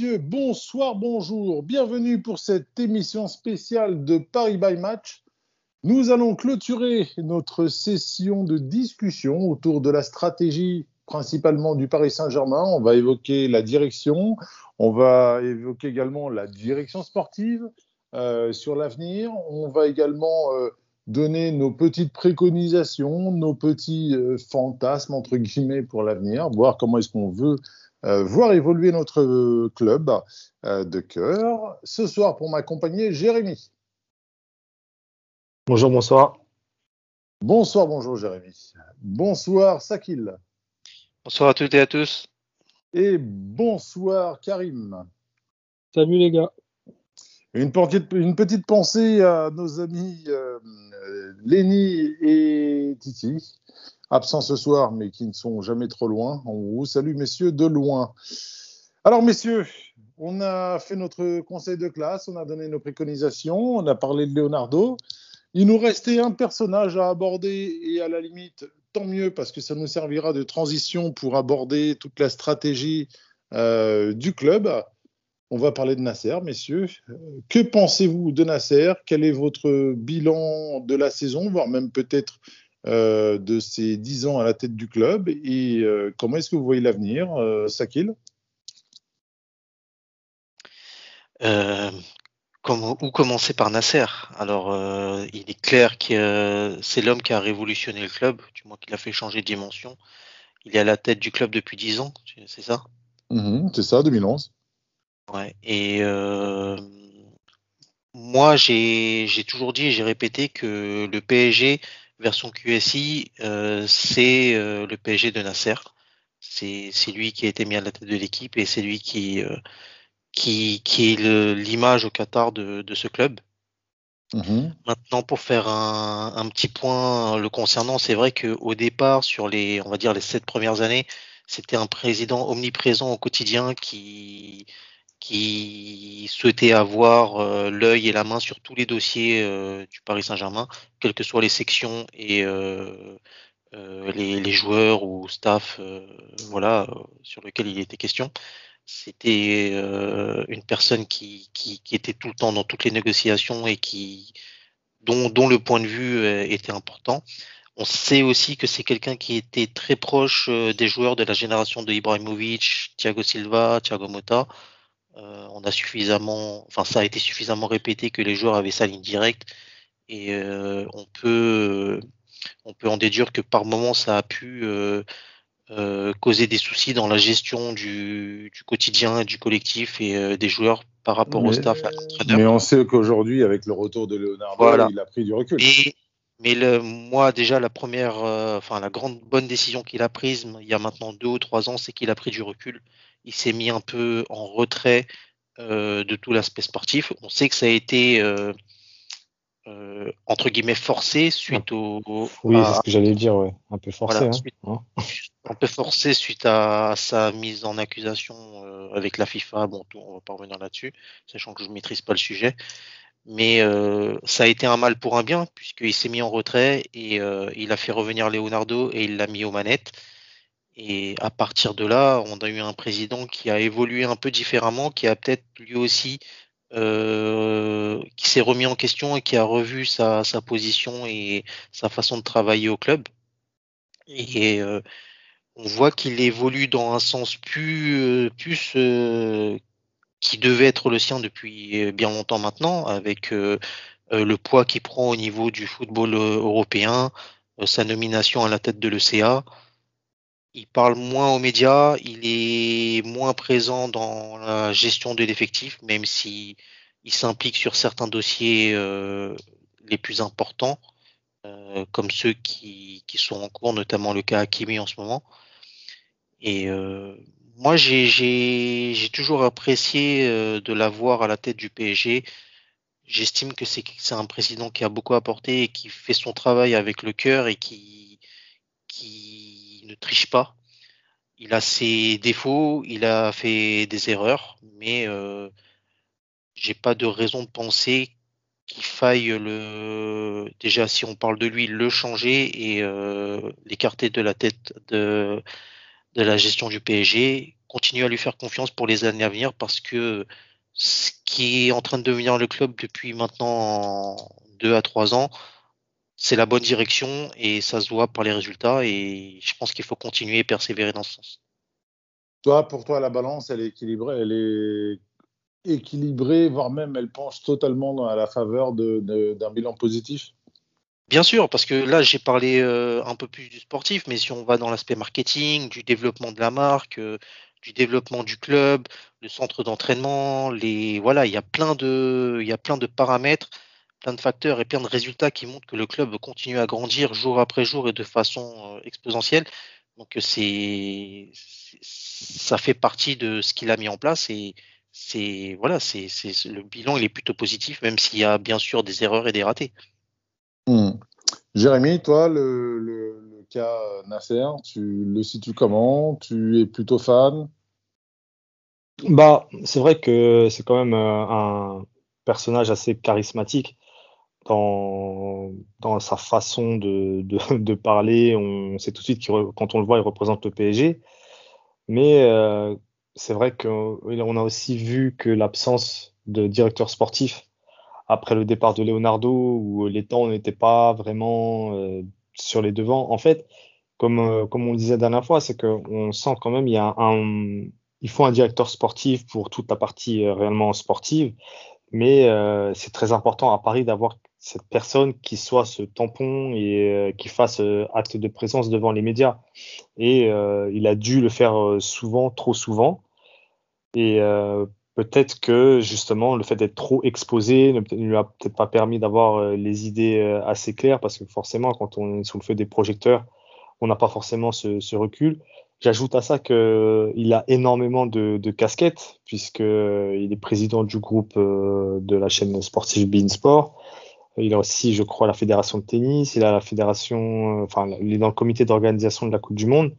messieurs, bonsoir, bonjour. Bienvenue pour cette émission spéciale de Paris by Match. Nous allons clôturer notre session de discussion autour de la stratégie principalement du Paris Saint-Germain. On va évoquer la direction, on va évoquer également la direction sportive euh, sur l'avenir. On va également euh, donner nos petites préconisations, nos petits euh, fantasmes, entre guillemets, pour l'avenir, voir comment est-ce qu'on veut euh, voir évoluer notre euh, club euh, de cœur. Ce soir, pour m'accompagner, Jérémy. Bonjour, bonsoir. Bonsoir, bonjour Jérémy. Bonsoir Sakil. Bonsoir à toutes et à tous. Et bonsoir Karim. Salut les gars. Une petite, une petite pensée à nos amis euh, Lenny et Titi absents ce soir, mais qui ne sont jamais trop loin. On vous salue, messieurs, de loin. Alors, messieurs, on a fait notre conseil de classe, on a donné nos préconisations, on a parlé de Leonardo. Il nous restait un personnage à aborder et à la limite, tant mieux parce que ça nous servira de transition pour aborder toute la stratégie euh, du club. On va parler de Nasser, messieurs. Que pensez-vous de Nasser? Quel est votre bilan de la saison, voire même peut-être euh, de ses 10 ans à la tête du club et euh, comment est-ce que vous voyez l'avenir, euh, Sakil? Comment- où commencer par Nasser? Alors, euh, il est clair que c'est l'homme qui a révolutionné le club, du moins qu'il a fait changer de dimension. Il est à la tête du club depuis 10 ans, c'est ça? Mhm, C'est ça, 2011. Ouais. Et euh, moi, j'ai j'ai toujours dit et j'ai répété que le PSG version QSI, euh, c'est euh, le PSG de Nasser. C'est lui qui a été mis à la tête de l'équipe et c'est lui qui, euh, qui, qui est l'image au Qatar de, de ce club. Mhm. Maintenant, pour faire un, un petit point le concernant, c'est vrai qu'au départ, sur les, on va dire les sept premières années, c'était un président omniprésent au quotidien qui, qui souhaitait avoir euh, l'œil et la main sur tous les dossiers euh, du Paris Saint-Germain, quelles que soient les sections et euh, les, joueurs ou staff, voilà, sur lesquels il était question. C'était une personne qui, était tout le temps dans toutes les négociations et qui, dont, dont le point de vue était important. On sait aussi que c'est quelqu'un qui était très proche des joueurs de la génération de Ibrahimovic, Thiago Silva, Thiago Motta. Euh, on a suffisamment, enfin ça a été suffisamment répété que les joueurs avaient sa ligne directe et euh, on peut on peut en déduire que par moment ça a pu euh, causer des soucis dans la gestion du, du quotidien, du collectif et des joueurs par rapport au staff, à. Mais on sait qu'aujourd'hui, avec le retour de Leonardo, Voilà. il a pris du recul. Mais, mais le, moi, déjà, la première, euh, enfin, la grande bonne décision qu'il a prise il y a maintenant deux ou trois ans, c'est qu'il a pris du recul. Il s'est mis un peu en retrait euh, de tout l'aspect sportif. On sait que ça a été, euh, euh, entre guillemets, forcé suite au. Oui, à- c'est ce que j'allais dire, ouais. Un peu forcé. Voilà, hein. suite- Hein. un peu forcé suite à sa mise en accusation avec la FIFA. Bon, tout, on va pas revenir là-dessus, sachant que je maîtrise pas le sujet. Mais ça a été un mal pour un bien, puisqu'il s'est mis en retrait et il a fait revenir Leonardo et il l'a mis aux manettes. Et à partir de là, on a eu un président qui a évolué un peu différemment, qui a peut-être lui aussi, euh, qui s'est remis en question et qui a revu sa, sa position et sa façon de travailler au club. Et euh, on voit qu'il évolue dans un sens plus, euh, plus euh, qui devait être le sien depuis euh, bien longtemps maintenant, avec euh, le poids qu'il prend au niveau du football européen, sa nomination à la tête de l'ECA. Il parle moins aux médias, il est moins présent dans la gestion de l'effectif, même si il s'implique sur certains dossiers euh, les plus importants, euh, comme ceux qui, qui sont en cours, notamment le cas Hakimi en ce moment. Et euh, moi, j'ai toujours apprécié euh, de l'avoir à la tête du PSG. J'estime que c'est c'est un président qui a beaucoup apporté et qui fait son travail avec le cœur et qui, qui ne triche pas. il a ses défauts, il a fait des erreurs, mais euh, j'ai pas de raison de penser qu'il faille le déjà si on parle de lui le changer et euh, l'écarter de la tête de de la gestion du PSG, continuer à lui faire confiance pour les années à venir parce que ce qui est en train de devenir le club depuis maintenant deux à trois ans, c'est la bonne direction et ça se voit par les résultats et je pense qu'il faut continuer et persévérer dans ce sens. Toi, pour toi, la balance, elle est équilibrée, elle est équilibrée, voire même elle penche totalement à la faveur d'un bilan positif? Bien sûr, parce que là, j'ai parlé euh, un peu plus du sportif, mais si on va dans l'aspect marketing, du développement de la marque, euh, du développement du club, le centre d'entraînement, les voilà, il y a plein de, il y a plein de paramètres plein de facteurs et plein de résultats qui montrent que le club continue à grandir jour après jour et de façon euh, exponentielle. Donc euh, c'est ça fait partie de ce qu'il a mis en place et c'est voilà, c'est le bilan il est plutôt positif même s'il y a bien sûr des erreurs et des ratés. Hmm. Jérémy, toi le, le, cas Nasser, tu le situes comment? Tu es plutôt fan? Bah c'est vrai que c'est quand même euh, un personnage assez charismatique dans, sa façon de, parler. On sait tout de suite que quand on le voit, il représente le PSG. Mais euh, c'est vrai qu'on a aussi vu que l'absence de directeur sportif après le départ de Leonardo, où les temps n'étaient pas vraiment euh, sur les devants. En fait, comme, euh, comme on le disait la dernière fois, c'est qu'on sent quand même il faut un directeur sportif pour toute la partie réellement sportive, mais c'est très important à Paris d'avoir cette personne qui soit ce tampon et euh, qui fasse euh, acte de présence devant les médias. Et euh, il a dû le faire souvent, trop souvent. Et peut-être que justement le fait d'être trop exposé ne lui a peut-être pas permis d'avoir les idées assez claires parce que forcément quand on est sous le feu des projecteurs, on n'a pas forcément ce, recul. J'ajoute à ça qu'il a énormément de, de casquettes puisqu'il est président du groupe de la chaîne sportive Beansport. Il a aussi, je crois, la fédération de tennis. Il a la fédération, euh, enfin, il est dans le comité d'organisation de la Coupe du Monde.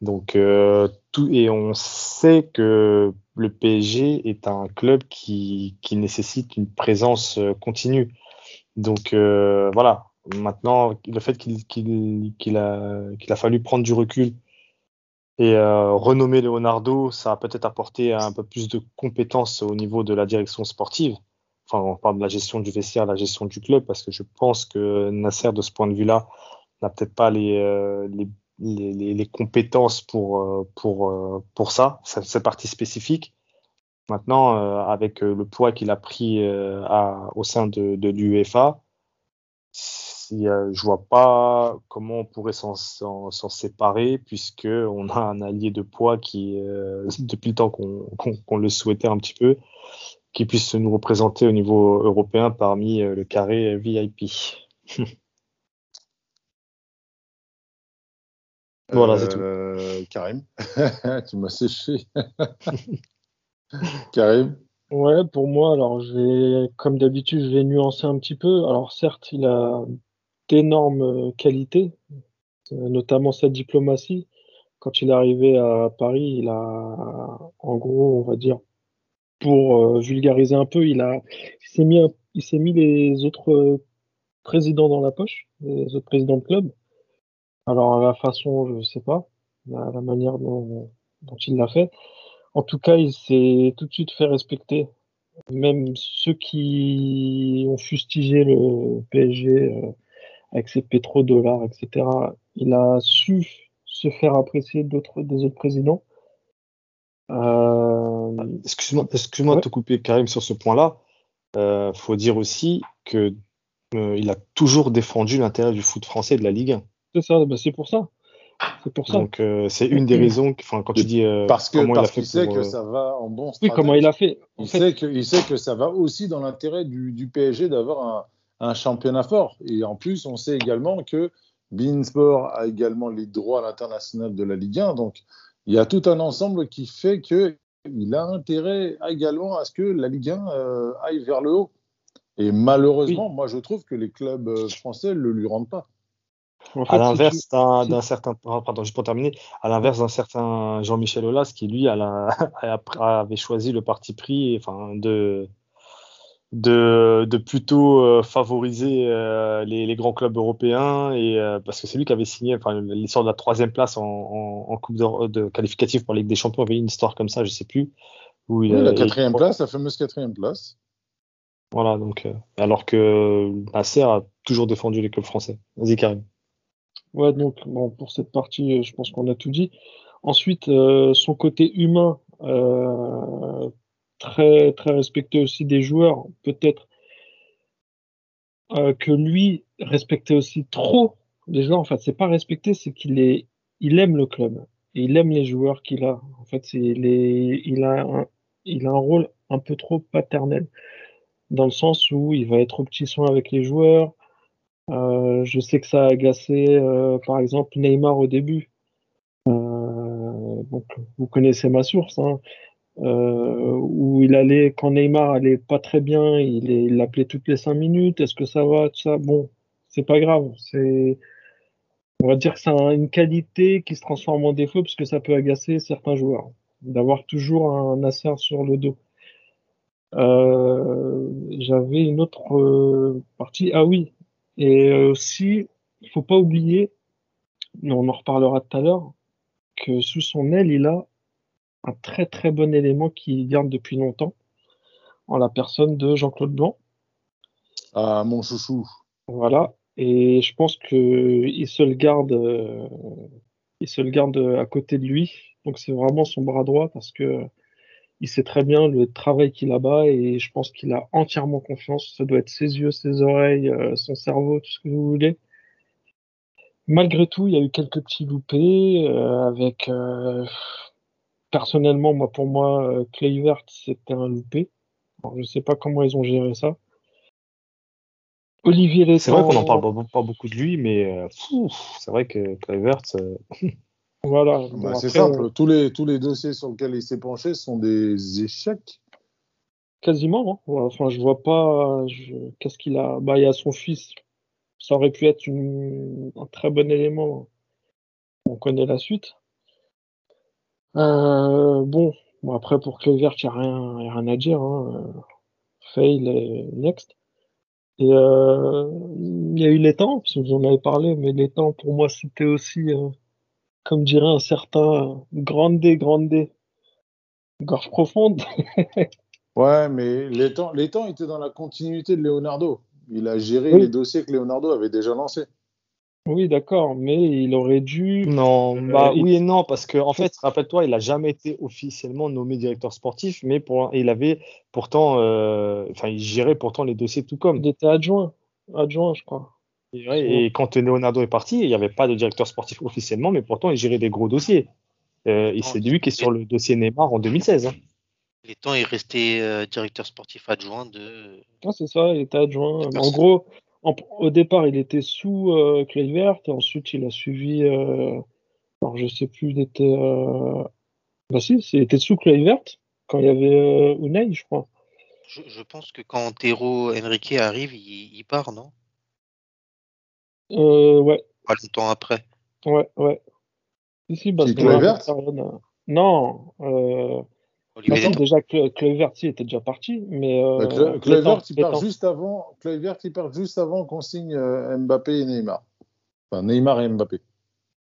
Donc, euh, tout, et on sait que le PSG est un club qui, qui nécessite une présence euh, continue. Donc, voilà. Maintenant, le fait qu'il a, a fallu prendre du recul et renommer Leonardo, ça a peut-être apporté un peu plus de compétences au niveau de la direction sportive enfin, on parle de la gestion du vestiaire, la gestion du club, parce que je pense que Nasser, de ce point de vue-là, n'a peut-être pas les, euh, compétences pour, euh, pour, euh, pour ça, cette partie spécifique. Maintenant, avec le poids qu'il a pris au sein de, l'UEFA, je vois pas comment on pourrait s'en séparer puisque on a un allié de poids qui, depuis le temps qu'on qu le souhaitait un petit peu, qui puisse nous représenter au niveau européen parmi euh, le carré VIP. voilà, c'est tout. Euh, Karim, tu m'as séché. Karim Ouais, pour moi, alors j'ai, comme d'habitude, je vais nuancer un petit peu. Alors certes, il a d'énormes qualités, notamment sa diplomatie. Quand il est arrivé à Paris, il a, en gros, on va dire, pour euh, vulgariser un peu, il a, il s'est mis, il s'est mis les autres euh, présidents dans la poche, les autres présidents de club. Alors la façon, je sais pas, la, la manière dont, dont il l'a fait. En tout cas, il s'est tout de suite fait respecter. Même ceux qui ont fustigé le PSG euh, avec ses pétrodollars, etc. Il a su se faire apprécier d'autres des autres présidents. Euh, excuse-moi, excuse-moi ouais. de te couper, Karim, sur ce point-là. Euh, faut dire aussi que euh, il a toujours défendu l'intérêt du foot français et de la Ligue 1. C'est ça, bah c'est pour ça. C'est pour ça. Donc euh, c'est une des raisons. Enfin, quand tu dis euh, parce que comment parce il, a fait sait pour, que ça va en bon. Oui, comment il a fait. Il fait... sait que il sait que ça va aussi dans l'intérêt du, du, PSG d'avoir un, un, championnat fort. Et en plus, on sait également que Beansport a également les droits à l'international de la Ligue 1. Donc il y a tout un ensemble qui fait qu'il a intérêt également à ce que la Ligue 1 euh, aille vers le haut. Et malheureusement, oui. moi, je trouve que les clubs euh, français ne le lui rendent pas. En fait, À si l'inverse tu- d'un certain, ah, pardon, juste pour terminer, à l'inverse d'un certain Jean-Michel Aulas qui lui a la- a- avait choisi le parti pris, enfin de de, de plutôt euh, favoriser euh, les, les grands clubs européens et euh, parce que c'est lui qui avait signé, enfin l'histoire de la troisième place en, en, en coupe de, de qualificative pour la Ligue des Champions avait une histoire comme ça, je sais plus où il Oui, a- la quatrième place, la fameuse quatrième place. Voilà donc euh, alors que Nasser a toujours défendu les clubs français. Vas-y Karim. Ouais, donc bon, pour cette partie, je pense qu'on a tout dit. Ensuite, euh, son côté humain, euh, très très respecté aussi des joueurs. Peut-être euh, que lui respectait aussi trop les joueurs. En fait, c'est pas respecter, c'est qu'il est, il aime le club et il aime les joueurs qu'il a. En fait, les, il a un, il a un rôle un peu trop paternel dans le sens où il va être au petit soin avec les joueurs. Euh, je sais que ça a agacé, euh, par exemple, Neymar au début. Donc, vous connaissez ma source, hein, euh, où il allait, quand Neymar allait pas très bien, il l'appelait toutes les cinq minutes. Est-ce que ça va, tout ça? Bon, c'est pas grave. C'est, on va dire que c'est un- une qualité qui se transforme en défaut parce que ça peut agacer certains joueurs d'avoir toujours un Nasser sur le dos. Euh, j'avais une autre euh, partie. Ah oui, et aussi, il faut pas oublier, on en reparlera tout à l'heure, que sous son aile, il a un très très bon élément qu'il garde depuis longtemps, en la personne de Jean-Claude Blanc. Ah, mon chouchou. Voilà. Et je pense que il se le garde, euh, il se le garde à côté de lui. Donc c'est vraiment son bras droit parce que il sait très bien le travail qu'il a bas et je pense qu'il a entièrement confiance. Ça doit être ses yeux, ses oreilles, euh, son cerveau, tout ce que vous voulez. Malgré tout, il y a eu quelques petits loupés euh, avec personnellement, moi pour moi, euh, Kluivert, c'était un loupé. Alors, je sais pas comment ils ont géré ça. Olivier C'est vrai qu'on Létang- en parle pas, beaucoup de lui, mais euh, c'est vrai que Kluivert, euh, Voilà. Bon, Bah, c'est simple. euh, Tous, les, tous les dossiers sur lesquels il s'est penché sont des échecs. quasiment. hein. Enfin, je vois pas. je- Qu'est-ce qu'il a? Bah, il y a son fils. Ça aurait pu être une- un très bon élément. On connaît la suite. Euh, bon, bon, après pour Kluivert, il n'y a rien, y a rien à dire. Hein. Euh, Fail et next. Et euh, il y a eu les temps, parce que vous en avez parlé, mais les temps pour moi c'était aussi, euh, comme dirait un certain grande grande gorge profonde. Ouais, mais les temps, les temps étaient dans la continuité de Leonardo. Il a géré Oui. les dossiers que Leonardo avait déjà lancés. Oui, d'accord, mais il aurait dû. Non, Euh, bah il- oui et non, parce que en fait, rappelle-toi, il a jamais été officiellement nommé directeur sportif, mais pour, il avait pourtant, euh, enfin, il gérait pourtant les dossiers tout comme. Il était adjoint, adjoint, je crois. Et, ouais, et quand Leonardo est parti, il n'y avait pas de directeur sportif officiellement, mais pourtant, il gérait des gros dossiers. Euh, et Non, c'est lui qui est sur le dossier Neymar en 2016. hein. Les temps est resté euh, directeur sportif adjoint de. Ah, c'est ça, il était adjoint. En gros, en- au départ, il était sous euh, Kluivert, et ensuite il a suivi. euh, alors, je sais plus, il était. Euh... Bah, si, il était sous Kluivert quand il y avait euh, Unai, je crois. Je, je pense que quand Antero Henrique arrive, il, il part, non? Euh, ouais, Pas longtemps après. ouais, ouais. Si, parce que Non, euh... attends, déjà, Kluivert, était déjà parti, mais. Bah, Euh... Kluivert, il les part juste avant. Kluivert, il part juste avant qu'on signe euh, Mbappé et Neymar. Enfin, Neymar et Mbappé.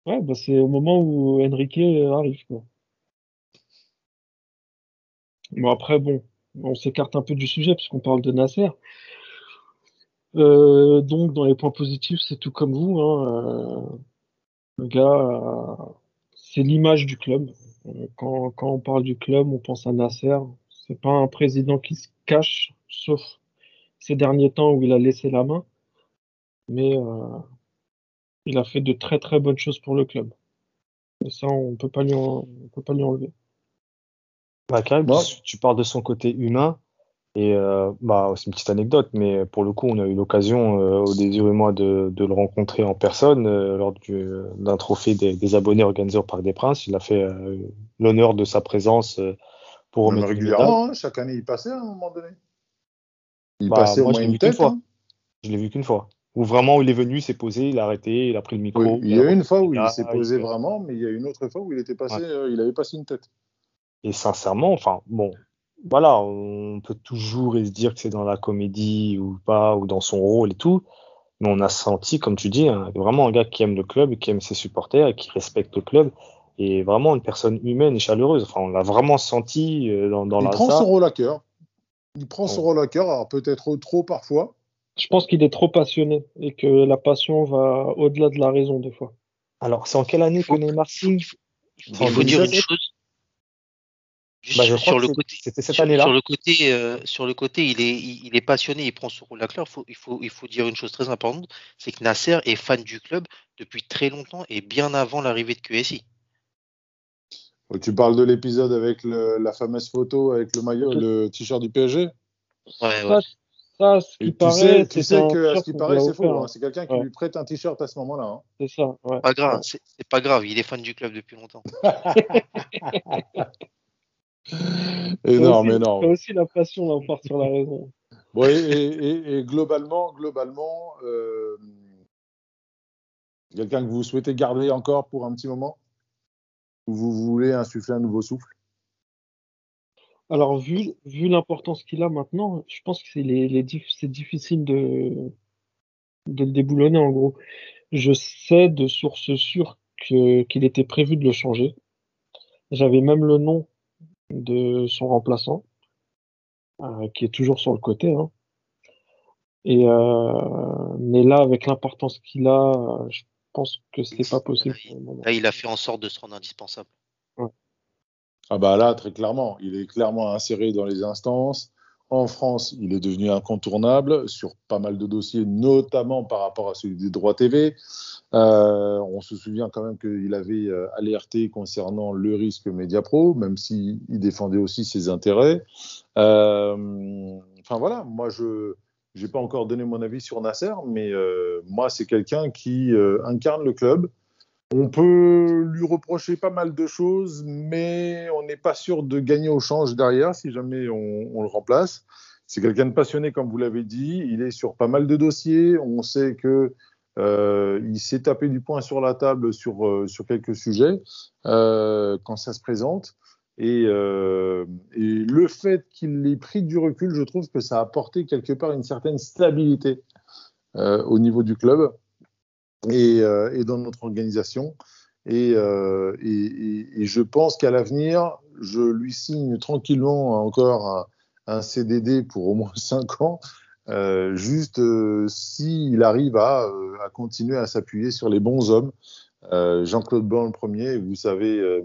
Ouais, bah, c'est au moment où Enrique arrive, quoi. Bon, après, bon, on s'écarte un peu du sujet puisqu'on parle de Nasser. Euh, donc, dans les points positifs, c'est tout comme vous. Hein, euh, le gars, euh, c'est l'image du club. Euh, Quand, quand on parle du club, on pense à Nasser. C'est pas un président qui se cache, sauf ces derniers temps où il a laissé la main. Mais euh, il a fait de très très bonnes choses pour le club. Et ça, on peut pas lui, en- on peut pas lui enlever. Bah, Karim, Moi- tu, tu parles de son côté humain. Et euh, bah, c'est une petite anecdote, mais pour le coup, on a eu l'occasion, euh, au désir et moi, de, de le rencontrer en personne euh, lors du- d'un trophée des, des abonnés organisé au Parc des Princes. Il a fait euh, l'honneur de sa présence pour remettre régulièrement, hein, chaque année, il passait à un moment donné. Il Bah, passait au moi, moins je l'ai une tête. fois. hein. Je l'ai vu qu'une fois. Ou vraiment, où il est venu, il s'est posé, il a arrêté, il a pris le micro. Oui, il y a une fois où il s'est posé vraiment, mais il y a une autre fois où il était passé, Ouais. il avait passé une tête. Et sincèrement, enfin, bon, voilà, on peut toujours se dire que c'est dans la comédie ou pas, ou dans son rôle et tout. Mais on a senti, comme tu dis, hein, vraiment un gars qui aime le club, qui aime ses supporters et qui respecte le club. Et vraiment une personne humaine et chaleureuse. Enfin, on l'a vraiment senti euh, dans, dans il la prend salle. son rôle à cœur. Il prend son rôle à cœur, alors peut-être trop parfois. Je pense qu'il est trop passionné et que la passion va au-delà de la raison des fois. Alors, c'est en quelle année que Faut- Neymar signe? Il En faut dire une 2017? chose. Bah, je sur le côté, c'était cette sur, année-là. sur le côté, euh, sur le côté, il est, il, il est passionné, il prend son rôle. Faut, il faut, il faut dire une chose très importante, c'est que Nasser est fan du club depuis très longtemps et bien avant l'arrivée de QSI. Tu parles de l'épisode avec le- la fameuse photo avec le maillot, le t-shirt du PSG. Ouais, ouais. Ça, ça, ce qui Et tu paraît, sais, tu c'est sais un que à ce qui paraît, c'est faux. hein. C'est quelqu'un qui Ouais. lui prête un t-shirt à ce moment-là. hein. C'est ça, ouais. Pas grave, c'est c'est pas grave, il est fan du club depuis longtemps. Énorme, aussi- énorme. C'est aussi la passion l'emporte sur la raison. Bon, et, et- et- et globalement, globalement, euh, quelqu'un que vous souhaitez garder encore pour un petit moment? Ou vous voulez insuffler un nouveau souffle? Alors, vu, vu l'importance qu'il a maintenant, je pense que c'est les, les dif- c'est difficile de, de le déboulonner en gros. Je sais de sources sûres qu'il était prévu de le changer. J'avais même le nom de son remplaçant, euh, qui est toujours sur le côté. hein. Et euh, mais là, avec l'importance qu'il a, euh, je pense que c'est pas possible. Là, il a fait en sorte de se rendre indispensable. Ah bah là, très clairement, il est clairement inséré dans les instances. En France, il est devenu incontournable sur pas mal de dossiers, notamment par rapport à celui des droits TV. Euh, on se souvient quand même qu'il avait euh, alerté concernant le risque Mediapro, même s'il défendait aussi ses intérêts. Euh, enfin voilà, moi je n'ai pas encore donné mon avis sur Nasser, mais moi c'est quelqu'un qui incarne le club. On peut lui reprocher pas mal de choses, mais on n'est pas sûr de gagner au change derrière si jamais on, le remplace. C'est quelqu'un de passionné, comme vous l'avez dit. Il est sur pas mal de dossiers. On sait que euh, il s'est tapé du poing sur la table sur, euh, sur quelques sujets euh, quand ça se présente. Et, euh, et le fait qu'il ait pris du recul, je trouve que ça a apporté quelque part une certaine stabilité au niveau du club et, euh, et dans notre organisation. Et, euh, et, je pense qu'à l'avenir, je lui signe tranquillement encore un, CDD pour au moins 5 ans, euh, juste euh, s'il arrive à, continuer à s'appuyer sur les bons hommes. Jean-Claude Blanc le premier, vous savez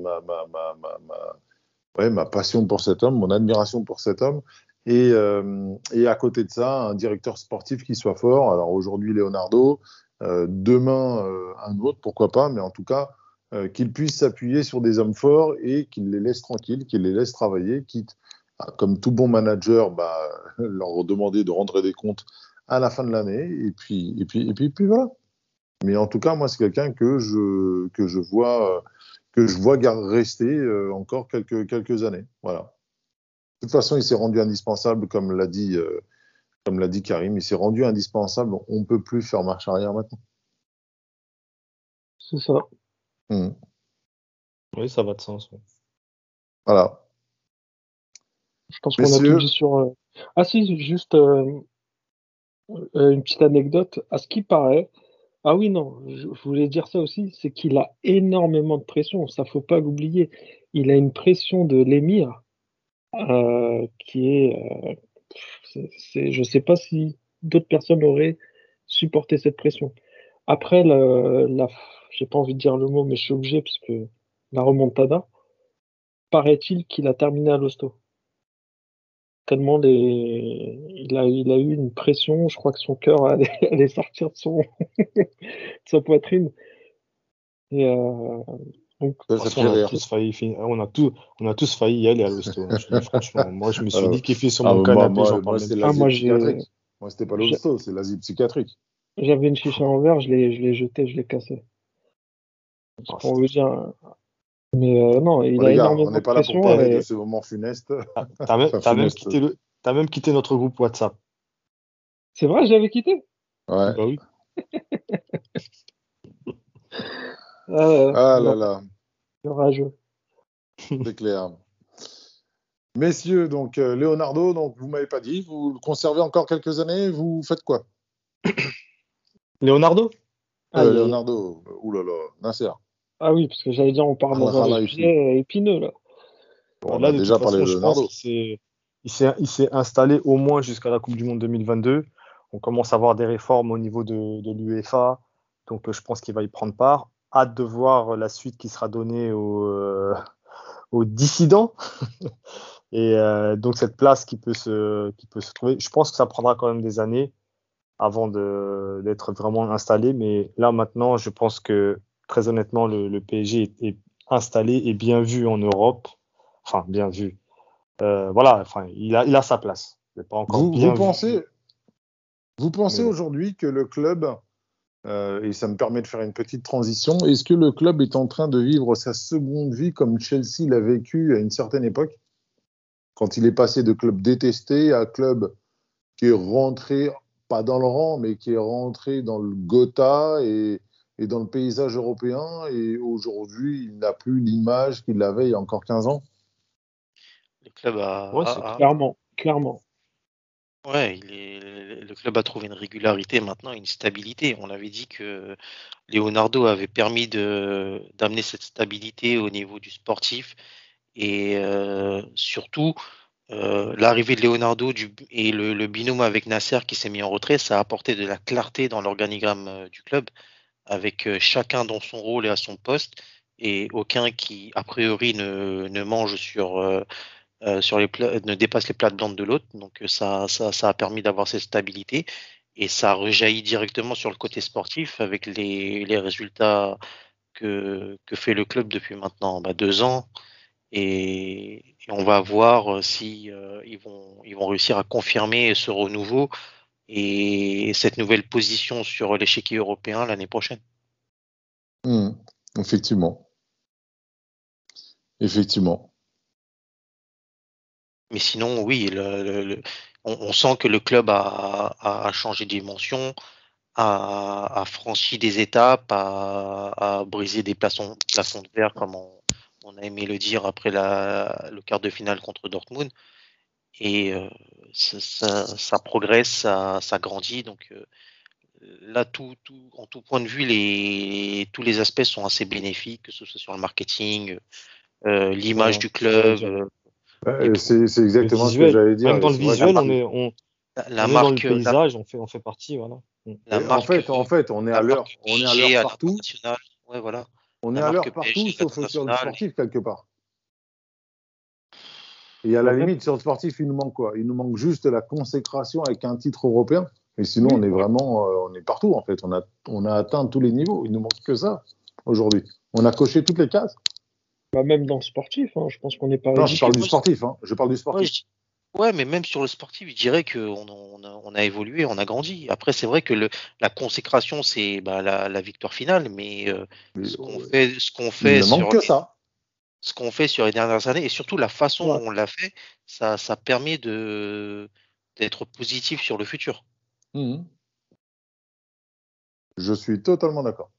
ma, passion pour cet homme, mon admiration pour cet homme. Et, à côté de ça, un directeur sportif qui soit fort. Alors aujourd'hui, Leonardo, demain, euh, un autre, pourquoi pas, mais en tout cas, euh, qu'il puisse s'appuyer sur des hommes forts et qu'il les laisse tranquilles, qu'il les laisse travailler, quitte, à, comme tout bon manager, bah, leur demander de rendre des comptes à la fin de l'année. Et puis, et puis, et puis, voilà. Mais en tout cas, moi, c'est quelqu'un que je, que je vois, euh, que je vois rester euh, encore quelques, quelques années. Voilà. De toute façon, il s'est rendu indispensable, comme l'a dit, euh, comme l'a dit Karim, il s'est rendu indispensable. On ne peut plus faire marche arrière maintenant. C'est ça. Mmh. Oui, ça va de sens. ouais. Voilà. Je pense qu'on a tout dit sur. euh, Ah si, juste euh, euh, une petite anecdote. À ce qui paraît, ah oui non, je, je voulais dire ça aussi, c'est qu'il a énormément de pression. Ça faut pas l'oublier. Il a une pression de l'émir euh, qui est, euh, je sais pas si d'autres personnes auraient supporté cette pression. Après la, la pas envie de dire le mot, mais je suis obligé parce que la remontada, paraît-il qu'il a terminé à l'hosto tellement il, a, eu une pression, je crois que son cœur allait, sortir de, son... sa poitrine. Et euh, donc, Ça, De toute ça façon, fait on, a tous failli, fin- on, a tous, on a tous failli y aller à l'hosto. hein. Je franchement, moi, je me suis Ah, niqué sur Ah, mon moi, canapé, moi, moi, Ah, c'était pas l'hosto, c'est l'asile psychiatrique. j'avais une chicha en verre, je l'ai, je l'ai jeté, je l'ai cassé. C'est Ah, pour vous dire. Mais euh, non, il Bon, a gars, énormément on n'est de pas là pour pression. parler et- de ce moment funeste. T'as même, Enfin, même le, t'as même quitté notre groupe WhatsApp. C'est vrai, j'avais quitté? Ouais. Bah oui. Euh, Ah là là, le rageux. c'est clair. Messieurs, donc euh, Leonardo, donc vous m'avez pas dit, vous le conservez encore quelques années, vous faites quoi? Leonardo? Ah, Euh, Leonardo, oulala, Nasser. Ah oui, parce que j'allais dire, on dans Ah, un là, sujet épineux, là. Bon, on Là, a de déjà toute parlé façon, de Leonardo. il s'est installé au moins jusqu'à la Coupe du Monde 2022. On commence à voir des réformes au niveau de, de l'UEFA, donc euh, je pense qu'il va y prendre part. Hâte de voir la suite qui sera donnée aux, euh, aux dissidents. Et euh, donc cette place qui peut se qui peut se trouver, je pense que ça prendra quand même des années avant d'être vraiment installé. Mais là maintenant, je pense que très honnêtement, le, le PSG est, est installé et bien vu en Europe. Enfin, bien vu. Euh, voilà, enfin, il a, il a sa place. Il n'est pas encore Vous, bien vous vu. pensez, vous pensez aujourd'hui que le club, euh, et ça me permet de faire une petite transition, est-ce que le club est en train de vivre sa seconde vie comme Chelsea l'a vécu à une certaine époque? Quand il est passé de club détesté à club qui est rentré, pas dans le rang, mais qui est rentré dans le Gotha et, et dans le paysage européen, et aujourd'hui, il n'a plus l'image qu'il avait il y a encore 15 ans? Le club a, Ouais, a- Clairement, clairement. ouais, il est, le club a trouvé une régularité maintenant, une stabilité. On avait dit que Leonardo avait permis d'amener cette stabilité au niveau du sportif et euh, surtout euh, l'arrivée de Leonardo et le, binôme avec Nasser qui s'est mis en retrait, ça a apporté de la clarté dans l'organigramme euh, du club avec chacun dans son rôle et à son poste et aucun qui a priori ne, mange sur euh, sur les ne dépasse les plates-bandes de l'autre. Donc euh, ça, ça, ça a permis d'avoir cette stabilité et ça rejaillit directement sur le côté sportif avec les, les résultats que, que fait le club depuis maintenant bah, deux ans. Et, on va voir euh, si ils vont ils vont réussir à confirmer ce renouveau et cette nouvelle position sur l'échiquier européen l'année prochaine. Hmm, Effectivement. Effectivement. Mais sinon, oui, le, le- le- on, on sent que le club a, a, a changé de dimension, a, a franchi des étapes, a, a brisé des plafonds, plafonds de verre, comme on, on a aimé le dire après la, le quart de finale contre Dortmund. Et euh, ça, ça, ça progresse, ça, ça grandit. Donc euh, là, tout, tout, en tout point de vue, les, tous les aspects sont assez bénéfiques, que ce soit sur le marketing, euh, l'image Ouais, du club, euh, Ouais, c'est c'est exactement ce que j'allais dire. Même dans le visuel, que- on est, on, la, on la est dans le marque, la, paysage, on fait, on fait partie, voilà. Mm. la Et en marque, fait, en fait, on est la à l'heure, marque on est à l'heure partout. Ouais, voilà. On est la à l'heure marque partout, sauf sur le sportif quelque part. Et à la limite, sur le sportif, il nous manque quoi? Il nous manque juste la consécration avec un titre européen. Et sinon, on est vraiment, euh, on est partout en fait. On a, on a atteint tous les niveaux. Il nous manque que ça aujourd'hui. On a coché toutes les cases. Bah, même dans le sportif, hein, je pense qu'on n'est pas Non, je parle du sportif. Hein. Je parle du Ouais, sportif. je- ouais, mais même sur le sportif, je dirais qu'on on a, on a évolué, on a grandi. Après, c'est vrai que le, la consécration, c'est bah, la, la victoire finale, mais euh, Mais, ce qu'on fait, ce qu'on il fait ne sur manque que les- ça. ce qu'on fait sur les dernières années et surtout la façon Ouais. dont on l'a fait, ça, ça permet de d'être positif sur le futur. Je suis totalement d'accord.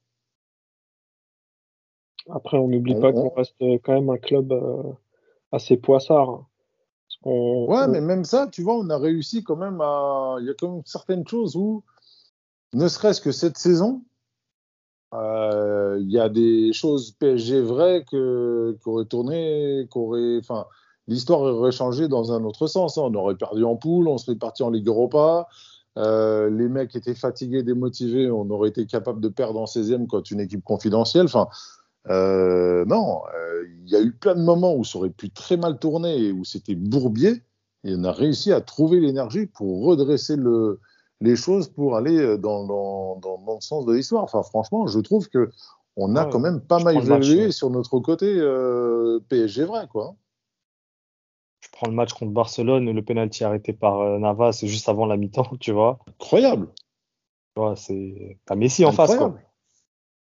Après, on n'oublie On- pas on- qu'on reste quand même un club euh, assez poissard. hein. Qu'on- Ouais, on- mais même ça, tu vois, on a réussi quand même à. Il y a quand même certaines choses où, ne serait-ce que cette saison, euh, il y a des choses PSG vraies que qui auraient tourné, qu'aurait, enfin, l'histoire aurait changé dans un autre sens. hein. On aurait perdu en poule, on serait parti en Ligue Europa. Euh, les mecs étaient fatigués, démotivés, on aurait été capable de perdre en 16e contre une équipe confidentielle. Enfin, euh, non, euh, il y a eu plein de moments où ça aurait pu très mal tourner et où c'était bourbier. Et on a réussi à trouver l'énergie pour redresser le, les choses pour aller dans, dans, dans, dans le sens de l'histoire. Enfin, franchement, je trouve que on a Ouais, quand même pas mal évolué sur notre côté euh, PSG vrai, quoi. Je prends le match contre Barcelone, le penalty arrêté par euh, Navas juste avant la mi-temps, tu vois. Incroyable, Tu vois, c'est t'as Messi en face, quoi.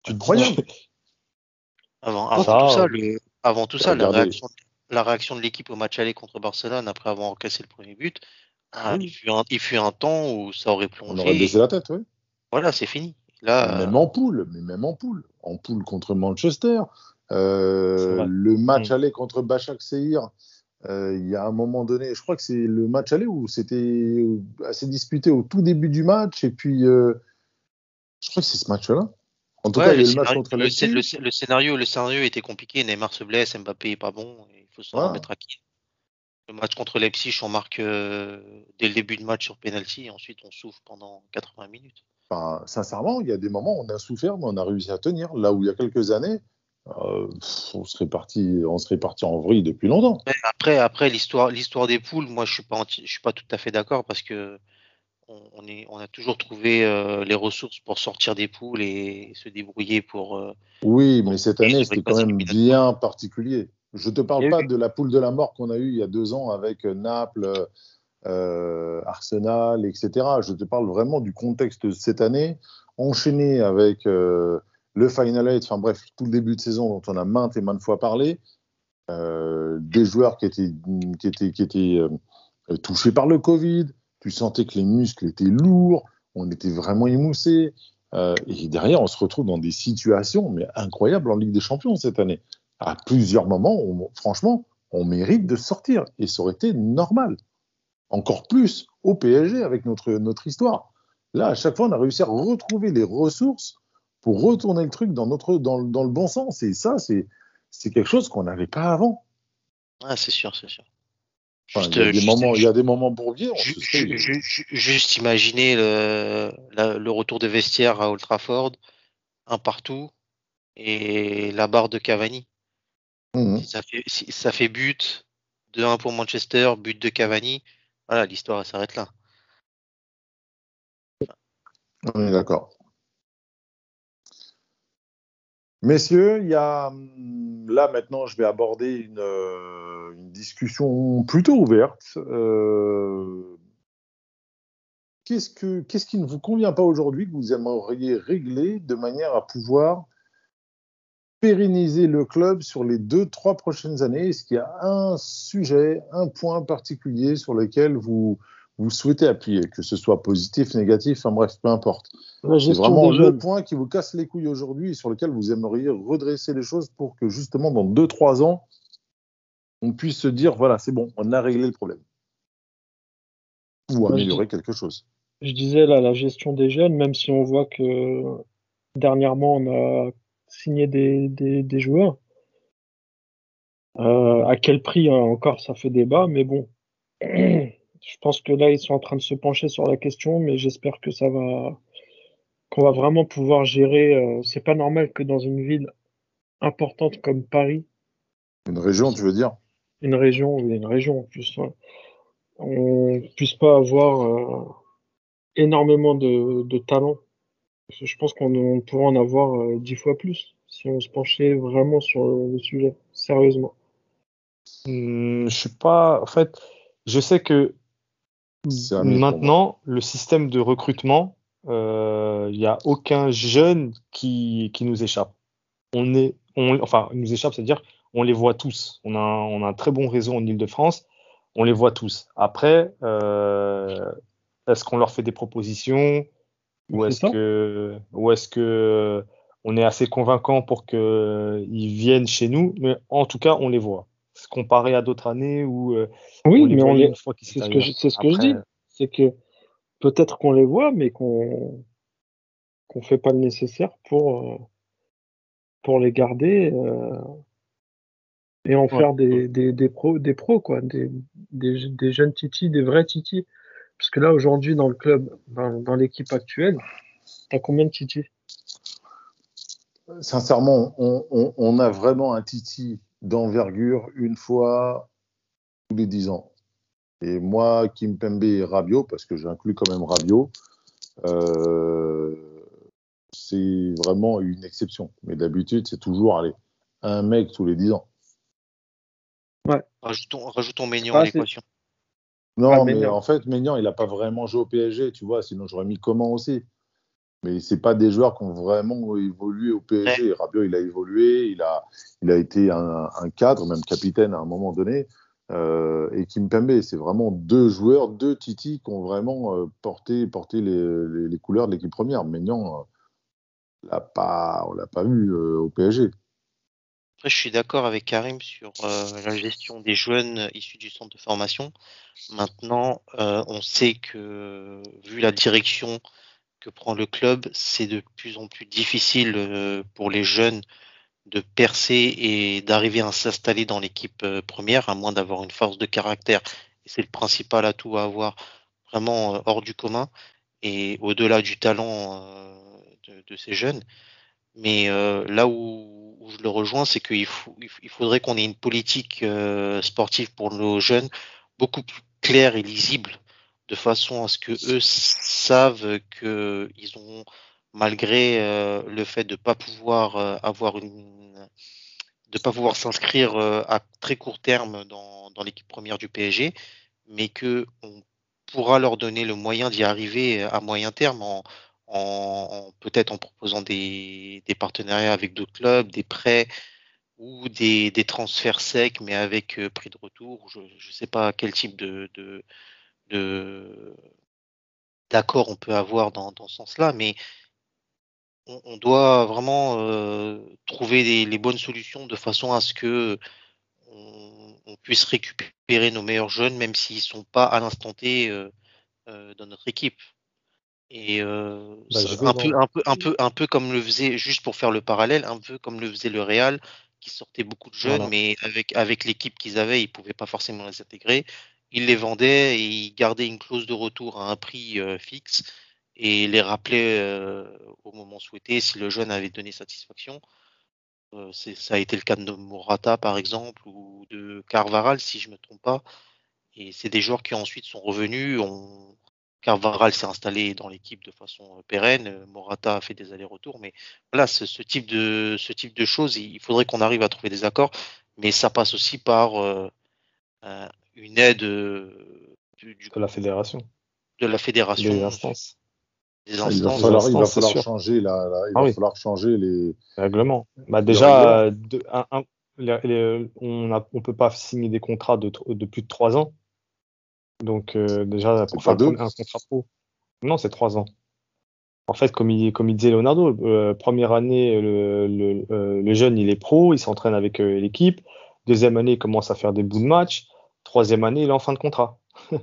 Tu dis- incroyable. Avant, avant Ça, tout ça, le- avant tout ça, la réaction, la réaction de l'équipe au match aller contre Barcelone après avoir encaissé le premier but, ah, il, fut un, il fut un temps où ça aurait On plongé. aurait baissé la tête, oui. Voilà, c'est fini. Là, Même en poule, mais même en poule. En poule contre Manchester. Euh, le match Mm. aller contre Bachak Seir, euh, il y a un moment donné, je crois que c'est le match aller où c'était assez disputé au tout début du match. Et puis, euh, je crois que c'est ce match-là. En tout ouais, cas, il y le, a eu le match scénario, contre le, Leipzig. le- le scénario, le scénario était compliqué. Neymar se blesse, Mbappé est pas bon. Il faut Voilà. remettre à qui? Le match contre Leipzig, on marque euh, dès le début de match sur penalty et ensuite on souffre pendant 80 minutes. Enfin, sincèrement, il y a des moments où on a souffert, mais on a réussi à tenir. Là où il y a quelques années, euh, on serait parti, on serait parti en vrille depuis longtemps. Après, après l'histoire, l'histoire des poules, moi je suis pas, je suis pas tout à fait d'accord parce que on, on est, on a toujours trouvé euh, les ressources pour sortir des poules et se débrouiller pour. euh, Oui, mais cette et année, c'était quand même bien particulier. Je te parle Et pas oui. de la poule de la mort qu'on a eue il y a deux ans avec euh, Naples, euh, Arsenal, etc. Je te parle vraiment du contexte de cette année, enchaîné avec euh, le Final Eight, enfin bref, tout le début de saison dont on a maintes et maintes fois parlé, euh, des joueurs qui étaient, qui étaient, qui étaient euh, touchés par le Covid, tu sentais que les muscles étaient lourds, on était vraiment émoussés. Euh, et derrière, on se retrouve dans des situations mais incroyables en Ligue des Champions cette année. À plusieurs moments, franchement, on mérite de sortir. Et ça aurait été normal. Encore plus au PSG avec notre, notre histoire. Là, à chaque fois, on a réussi à retrouver les ressources pour retourner le truc dans, notre, dans, dans le bon sens. Et ça, c'est quelque chose qu'on n'avait pas avant. Ah, c'est sûr, c'est sûr. Enfin, Juste, il, y a euh, des juste- moments, il y a des moments bourbiers. Juste imaginer le, la- le retour de vestiaire à Old Trafford, un partout, et la barre de Cavani. Si ça fait, ça fait but, 2-1 pour Manchester, but de Cavani, voilà, l'histoire s'arrête là. D'accord. Messieurs, il y a hum, là maintenant, je vais aborder une, euh, discussion plutôt ouverte. Euh, Qu'est-ce que qu'est-ce qui ne vous convient pas aujourd'hui que vous aimeriez régler de manière à pouvoir pérenniser le club sur les deux trois prochaines années? Est-ce qu'il y a un sujet, un point particulier sur lequel vous vous souhaitez appuyer, que ce soit positif, négatif, enfin bref, peu importe. C'est vraiment le jeunes. point qui vous casse les couilles aujourd'hui et sur lequel vous aimeriez redresser les choses pour que justement dans 2-3 ans, on puisse se dire voilà, c'est bon, on a réglé le problème. Ou améliorer quelque chose. Je disais là, la gestion des jeunes, même si on voit que dernièrement on a signé des, des, des joueurs. Euh, à quel prix hein, encore, ça fait débat, mais bon. Je pense que là, ils sont en train de se pencher sur la question, mais j'espère que ça va, qu'on va vraiment pouvoir gérer. euh, c'est pas normal que dans une ville importante comme Paris, Une région, tu veux dire? Une région, oui, une région en plus, ouais, on puisse pas avoir euh, énormément de, de talent. Parce que Je pense qu'on on pourrait en avoir euh, dix fois plus si on se penchait vraiment sur le, le sujet, sérieusement. Hmm, je suis pas. En fait, je sais que C'est un mythe pour maintenant, le système de recrutement, euh, il n'y a aucun jeune qui, qui nous échappe. On est, on, enfin, il nous échappe, c'est-à-dire on les voit tous. On a, un- on a un très bon réseau en Ile-de-France. On les voit tous. Après, euh, est-ce qu'on leur fait des propositions? Ou est-ce ça. que, ou est-ce que on est assez convaincant pour qu'ils viennent chez nous? Mais en tout cas, on les voit. Comparé à d'autres années où euh, Oui, on les mais on les, c'est ce que je, ce que je dis. C'est que peut-être qu'on les voit, mais qu'on qu'on fait pas le nécessaire pour euh, pour les garder euh, et en Ouais. faire des, des, des pros, des pros quoi, des, des, des jeunes titis, des vrais titis. Parce que là aujourd'hui dans le club, dans, dans l'équipe actuelle, t'as combien de titis? Sincèrement, on, on- on a vraiment un Titi d'envergure une fois tous les 10 ans. Et moi, Kimpembe et Rabiot, parce que j'inclus quand même Rabiot, euh, c'est vraiment une exception. Mais d'habitude, c'est toujours allez, un mec tous les 10 ans. Rajoutons, rajoutons Maignan Ah, à l'équation. Non, Ah, mais Maignan. en fait, Maignan, il n'a pas vraiment joué au PSG, tu vois, sinon j'aurais mis comment aussi. Mais c'est pas des joueurs qui ont vraiment évolué au PSG. Rabiot, il a évolué, il a, il a été un, un cadre, même capitaine à un moment donné. euh, et Kimpembe. C'est vraiment deux joueurs, deux Titi qui ont vraiment euh, porté, porté les, les, couleurs de l'équipe première. Maignan, euh, l'a pas, on l'a pas vu euh, au PSG. Après, je suis d'accord avec Karim sur euh, la gestion des jeunes issus du centre de formation. Maintenant, on sait que, vu la direction que prend le club, c'est de plus en plus difficile euh, pour les jeunes de percer et d'arriver à s'installer dans l'équipe euh, première, à moins d'avoir une force de caractère. Et c'est le principal atout à avoir vraiment euh, hors du commun et au-delà du talent de, ces jeunes. Mais là où, je le rejoins, c'est qu'il il faudrait qu'on ait une politique sportive pour nos jeunes beaucoup plus claire et lisible, de façon à ce que eux savent que ils ont, malgré euh, le fait de pas pouvoir euh, avoir de pas pouvoir s'inscrire euh, à très court terme dans, l'équipe première du PSG, mais que on pourra leur donner le moyen d'y arriver à moyen terme en, peut-être en proposant des, partenariats avec d'autres clubs, des prêts ou des, transferts secs mais avec prix de retour. Je ne sais pas quel type de d'accord on peut avoir dans, dans ce sens-là, mais on, on doit vraiment euh, trouver les, les bonnes solutions de façon à ce que on, on puisse récupérer nos meilleurs jeunes, même s'ils sont pas à l'instant T euh, euh, dans notre équipe. Et euh, Bah, un, peu, un peu, un peu, un peu comme le faisait, juste pour faire le parallèle, un peu comme le faisait le Real, qui sortait beaucoup de jeunes, Voilà. mais avec avec l'équipe qu'ils avaient, ils pouvaient pas forcément les intégrer. Ils les vendaient et ils gardaient une clause de retour à un prix euh, fixe et les rappelaient euh, au moment souhaité si le jeune avait donné satisfaction. Euh, ça a été le cas de Morata par exemple ou de Carvaral si je me trompe pas. Et c'est des joueurs qui ensuite sont revenus. On... Carvaral s'est installé dans l'équipe de façon pérenne. Morata a fait des allers-retours. Mais voilà, ce, ce type de ce type de choses, il il faudrait qu'on arrive à trouver des accords. Mais ça passe aussi par une aide euh, du, du- de la fédération, de la fédération, des instances, des Il va instances. falloir, il va changer la, la- il Ah va oui. falloir changer les. les règlements. Bah, déjà, euh, de- un- un- les- les- on a, on peut pas signer des contrats de, plus de trois ans. Donc euh, déjà pour pas faire deux un contrat pro. Non, c'est trois ans. En fait, comme il, comme il disait Leonardo, euh, première année, le, le, euh, le jeune, il est pro, il s'entraîne avec euh, l'équipe. Deuxième année, il commence à faire des bouts de match. Troisième année, il est en fin de contrat.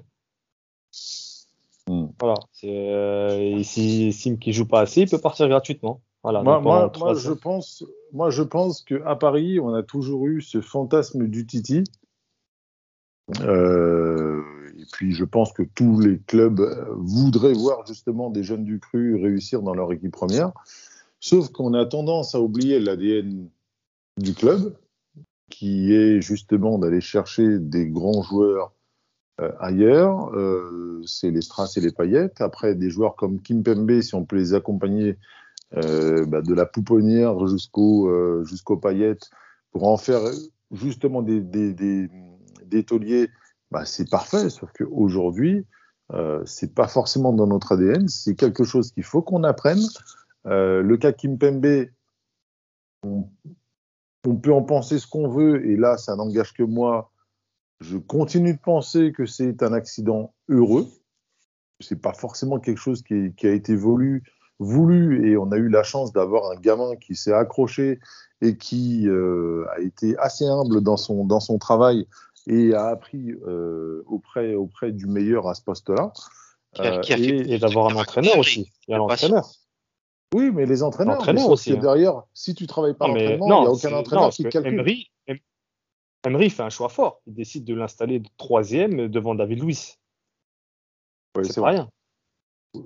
Hmm. Voilà. Euh, et si Sim qui joue pas assez, il peut partir gratuitement. Voilà. Moi, je pense, moi, je pense qu'à Paris, on a toujours eu ce fantasme du Titi. Euh, et puis, je pense que tous les clubs euh, voudraient voir justement des jeunes du cru réussir dans leur équipe première. Sauf qu'on a tendance à oublier l'ADN du club, qui est justement d'aller chercher des grands joueurs euh, ailleurs. Euh, c'est les strass et les paillettes. Après, des joueurs comme Kimpembe, si on peut les accompagner euh, bah, de la pouponnière jusqu'au jusqu'aux paillettes pour en faire justement des, des, des, des tauliers, bah, c'est parfait. Sauf qu'aujourd'hui, c'est pas forcément dans notre ADN. C'est quelque chose qu'il faut qu'on apprenne. Le cas Kimpembe, on, on peut en penser ce qu'on veut, et là, ça n'engage que moi. Je continue de penser que c'est un accident heureux. C'est pas forcément quelque chose qui, qui a été voulu, voulu, et on a eu la chance d'avoir un gamin qui s'est accroché et qui euh, a été assez humble dans son, dans son travail et a appris euh, auprès, auprès du meilleur à ce poste-là. Euh, et- d'avoir un entraîneur aussi. Il y a de l'entraîneur. Oui, mais les entraîneurs, aussi, que hein. derrière, si tu travailles pas l'entraînement, il n'y a aucun entraîneur non, qui calcule. Emery, Em- Emery fait un choix fort. Il décide de l'installer de troisième devant David Luiz. Oui, c'est c'est pas vrai, rien.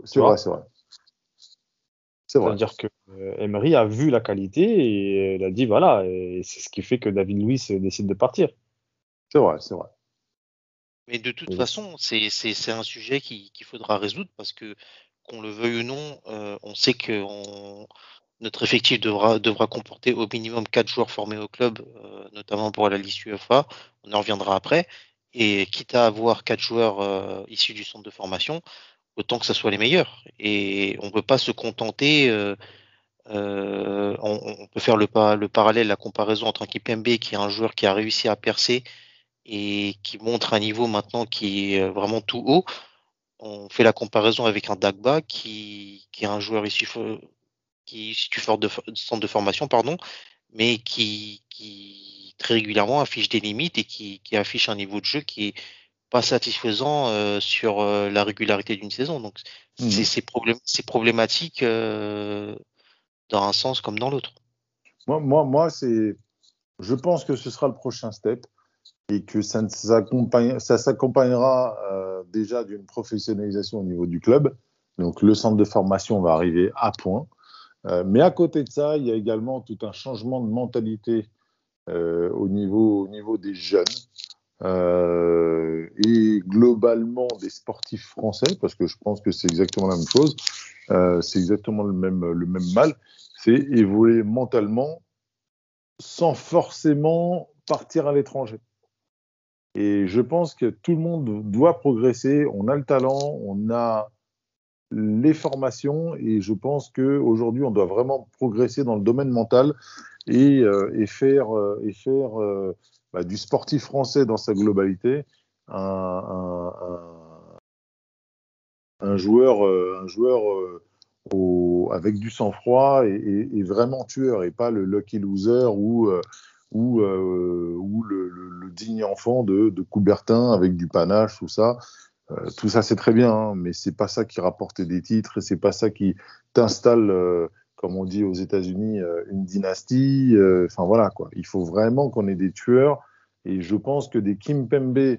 c'est vrai, c'est vrai. C'est vrai. C'est-à-dire que euh, Emery a vu la qualité et il a dit voilà, et c'est ce qui fait que David Luiz décide de partir. C'est vrai, c'est vrai. Mais de toute Oui. façon, c'est c'est- c'est un sujet qui- qu'il faudra résoudre parce que, qu'on le veuille ou non, euh, on sait que notre effectif devra, comporter au minimum quatre joueurs formés au club, euh, notamment pour la liste UEFA. On en reviendra après. Et quitte à avoir quatre joueurs euh, issus du centre de formation, autant que ce soit les meilleurs. Et on peut pas se contenter. on, peut faire le, pa- le parallèle, la comparaison entre un Kipembe qui est un joueur qui a réussi à percer et qui montre un niveau maintenant qui est vraiment tout haut. On fait la comparaison avec un Dagba qui, qui est un joueur issu, qui est fort de centre de formation, pardon, mais qui, qui très régulièrement affiche des limites et qui, qui affiche un niveau de jeu qui est pas satisfaisant euh, sur euh, la régularité d'une saison. Donc mmh. c'est problématique euh, dans un sens comme dans l'autre. Moi, moi, moi c'est, je pense que ce sera le prochain step et que ça, ça s'accompagnera déjà d'une professionnalisation au niveau du club. Donc le centre de formation va arriver à point. mais à côté de ça, il y a également tout un changement de mentalité au, niveau, au niveau des jeunes. Euh, et globalement des sportifs français, parce que je pense que c'est exactement la même chose, euh, c'est exactement le même, le même mal, c'est évoluer mentalement sans forcément partir à l'étranger. Et je pense que tout le monde doit progresser, on a le talent, on a les formations, et je pense qu'aujourd'hui, on doit vraiment progresser dans le domaine mental et, euh, et faire, euh, et euh, bah, du sportif français dans sa globalité, un, joueur, avec du sang-froid et, vraiment tueur, et pas le lucky loser ou, ou, ou le, digne enfant de, Coubertin avec du panache, tout ça. tout ça, c'est très bien, hein, mais c'est pas ça qui rapporte des titres et c'est pas ça qui t'installe comme on dit aux États-Unis, euh, une dynastie. Euh, enfin voilà quoi. Il faut vraiment qu'on ait des tueurs. Et je pense que des Kim Pembe,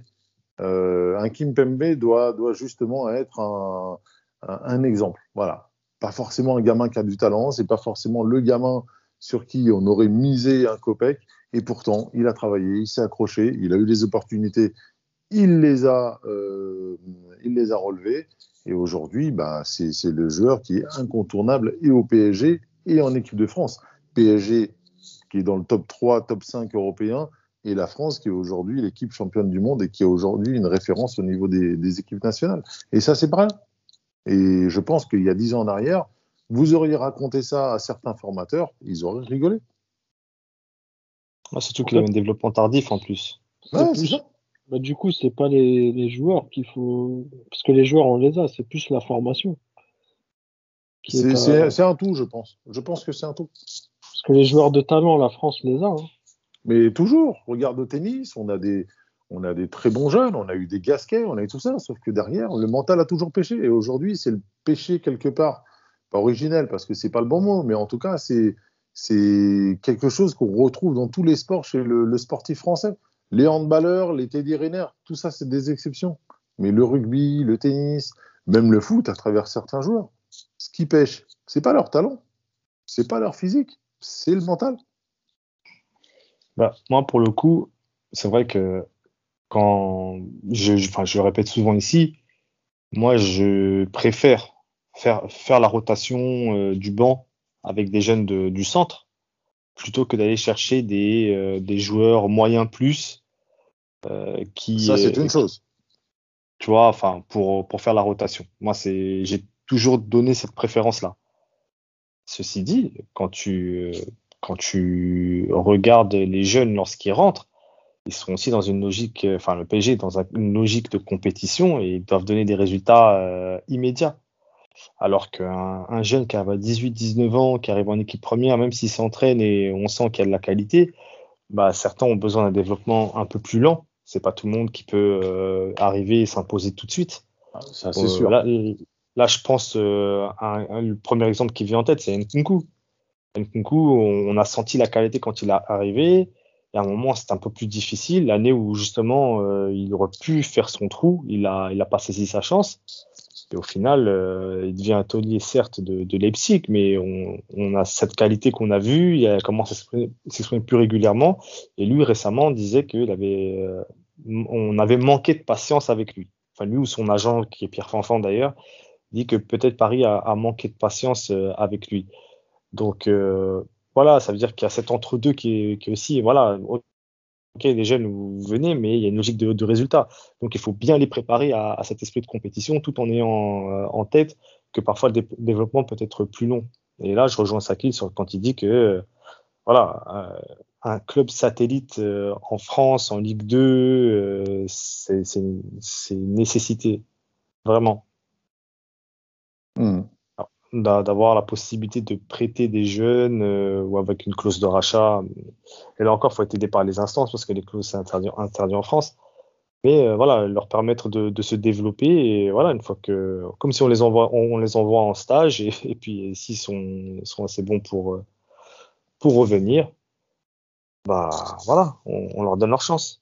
euh, un Kim Pembe doit, doit justement être un, un, exemple. Voilà. Pas forcément un gamin qui a du talent, c'est pas forcément le gamin sur qui on aurait misé un copec. Et pourtant, il a travaillé, il s'est accroché, il a eu des opportunités, il les a, il les a relevées. Et aujourd'hui, bah, c'est le joueur qui est incontournable et au PSG et en équipe de France. PSG qui est dans le top 3, top 5 européen, et la France qui est aujourd'hui l'équipe championne du monde et qui est aujourd'hui une référence au niveau des, équipes nationales. Et ça, c'est rien. Et je pense qu'il y a dix ans en arrière, vous auriez raconté ça à certains formateurs, ils auraient rigolé. Ah, surtout qu'il a un développement tardif en plus. Ouais, c'est ça. Bah, du coup, c'est pas les, joueurs qu'il faut. Parce que les joueurs, on les a, c'est plus la formation. C'est un tout, je pense. Je pense que c'est un tout. Parce que les joueurs de talent, la France les a. Hein. Mais toujours, regarde au tennis, on a, des, on a des très bons jeunes, on a eu des Gasquets, on a eu tout ça, sauf que derrière, le mental a toujours péché. Et aujourd'hui, c'est le péché quelque part, pas originel, parce que c'est pas le bon mot, mais en tout cas, c'est quelque chose qu'on retrouve dans tous les sports chez le sportif français. Les handballeurs, les Teddy tout ça, c'est des exceptions. Mais le rugby, le tennis, même le foot, à travers certains joueurs, ce qui pêche, c'est pas leur talent, c'est pas leur physique, c'est le mental. Bah, moi, pour le coup, c'est vrai que quand je, le répète souvent ici, moi, je préfère faire, faire la rotation euh, du banc avec des jeunes du centre plutôt que d'aller chercher des, euh, des, joueurs moyens plus euh, qui. Ça, c'est une chose. Tu vois, enfin, pour, pour faire la rotation. Moi, c'est, j'ai toujours donné cette préférence-là. Ceci dit, quand tu, quand tu regardes les jeunes lorsqu'ils rentrent, ils sont aussi dans une logique, enfin, le PSG est dans une logique de compétition et ils doivent donner des résultats euh, immédiats. Alors qu'un un jeune qui a 18-19 ans, qui arrive en équipe première, même s'il s'entraîne et on sent qu'il y a de la qualité, bah, certains ont besoin d'un développement un peu plus lent. C'est pas tout le monde qui peut euh, arriver et s'imposer tout de suite. Ah, ça, c'est euh, sûr. Là, je pense euh, le premier exemple qui vient en tête, c'est Nkunku. Nkunku, on, on, a senti la qualité quand il est arrivé. Et à un moment, c'était un peu plus difficile. L'année où justement, il aurait pu faire son trou, il a, il a pas saisi sa chance. Au final, euh, il devient un taulier certes de, Leipzig, mais on, a cette qualité qu'on a vue, il commence à s'exprimer plus régulièrement. Et lui, récemment, disait qu'il avait, euh, on avait manqué de patience avec lui. Enfin, lui ou son agent, qui est Pierre Fanfan d'ailleurs, dit que peut-être Paris a, manqué de patience euh, avec lui. Donc voilà, ça veut dire qu'il y a cet entre-deux qui qui est aussi, voilà, ok, les jeunes, vous venez, mais il y a une logique de, résultat. Donc, il faut bien les préparer à, cet esprit de compétition, tout en ayant euh, en tête que parfois le développement peut être plus long. Et là, je rejoins Sakil sur, quand il dit que, euh, voilà, un club satellite euh, en France, en Ligue 2, euh, c'est une, une, nécessité, vraiment. Hmm. D'avoir la possibilité de prêter des jeunes euh, ou avec une clause de rachat. Et là encore, il faut être aidé par les instances parce que les clauses, c'est interdit, interdit, en France. Mais euh, voilà, leur permettre de, de, se développer et voilà, une fois que, comme si on les envoie, on, on les envoie en stage et, et puis s'ils sont, sont assez bons pour, pour revenir, bah voilà, on, on, leur donne leur chance.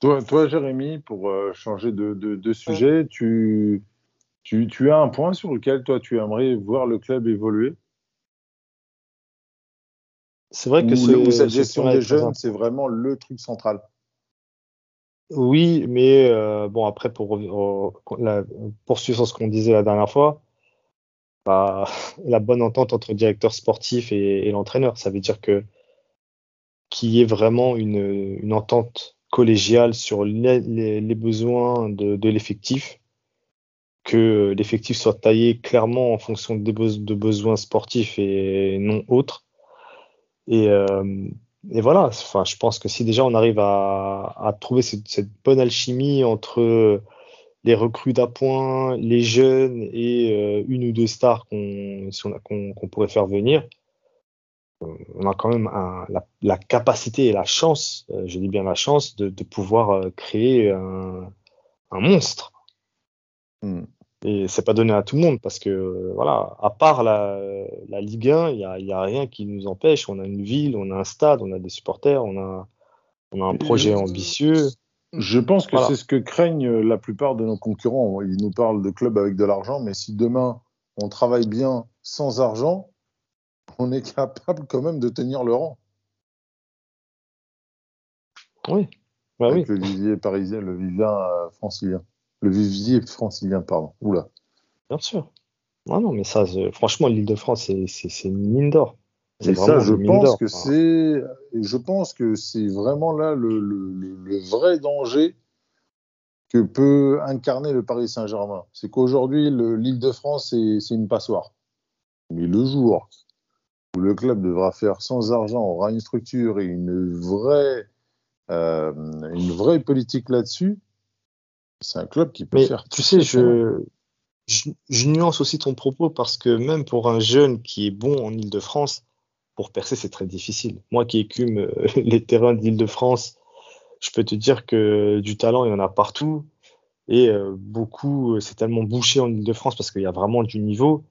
Toi, toi Jérémy, pour euh, changer de, de, de sujet, tu, tu, tu, as un point sur lequel toi tu aimerais voir le club évoluer? C'est vrai que ou, cette gestion des jeunes, c'est vraiment le truc central? Oui, mais euh, bon après pour euh, la, poursuivre sur ce qu'on disait la dernière fois, bah, la bonne entente entre le directeur sportif et, et l'entraîneur, ça veut dire que qu'il y ait vraiment une, une, entente collégiale sur les, les, les besoins de, de l'effectif, que l'effectif soit taillé clairement en fonction des de besoins sportifs et non autres. Et, euh, et voilà, enfin, je pense que si déjà on arrive à, trouver cette, bonne alchimie entre les recrues d'appoint, les jeunes et euh, une ou deux stars qu'on qu qu pourrait faire venir, on a quand même la, capacité et la chance, euh, je dis bien la chance, de, pouvoir euh, créer un, monstre. Mm. Et c'est pas donné à tout le monde parce que euh, voilà, à part la, la Ligue 1, il y a, y a, rien qui nous empêche. On a une ville, on a un stade, on a des supporters, on a, on a un projet et ambitieux. Je pense que voilà. c'est ce que craignent la plupart de nos concurrents. Ils nous parlent de clubs avec de l'argent, mais si demain on travaille bien sans argent, on est capable quand même de tenir le rang. Oui, bah Avec oui. Le vivier parisien, le vivien euh, francilien. Le vivier francilien, pardon. Oula. Bien sûr. Ah non, mais ça, franchement, l'île de France, c'est une mine d'or. Et ça, je pense que c'est, je pense que c'est vraiment là le, le, le, vrai danger que peut incarner le Paris Saint-Germain. C'est qu'aujourd'hui, l'île de France, c'est une passoire. Mais le jour où le club devra faire sans argent, aura une structure et une vraie, euh, une vraie politique là-dessus, c'est un club qui peut Mais faire. Tu sais, je, je, je, nuance aussi ton propos parce que même pour un jeune qui est bon en Ile-de-France, pour percer, c'est très difficile. Moi qui écume euh, les terrains d'Île-de-France, je peux te dire que du talent, il y en a partout. Et euh, beaucoup, c'est tellement bouché en Ile-de-France parce qu'il y a vraiment du niveau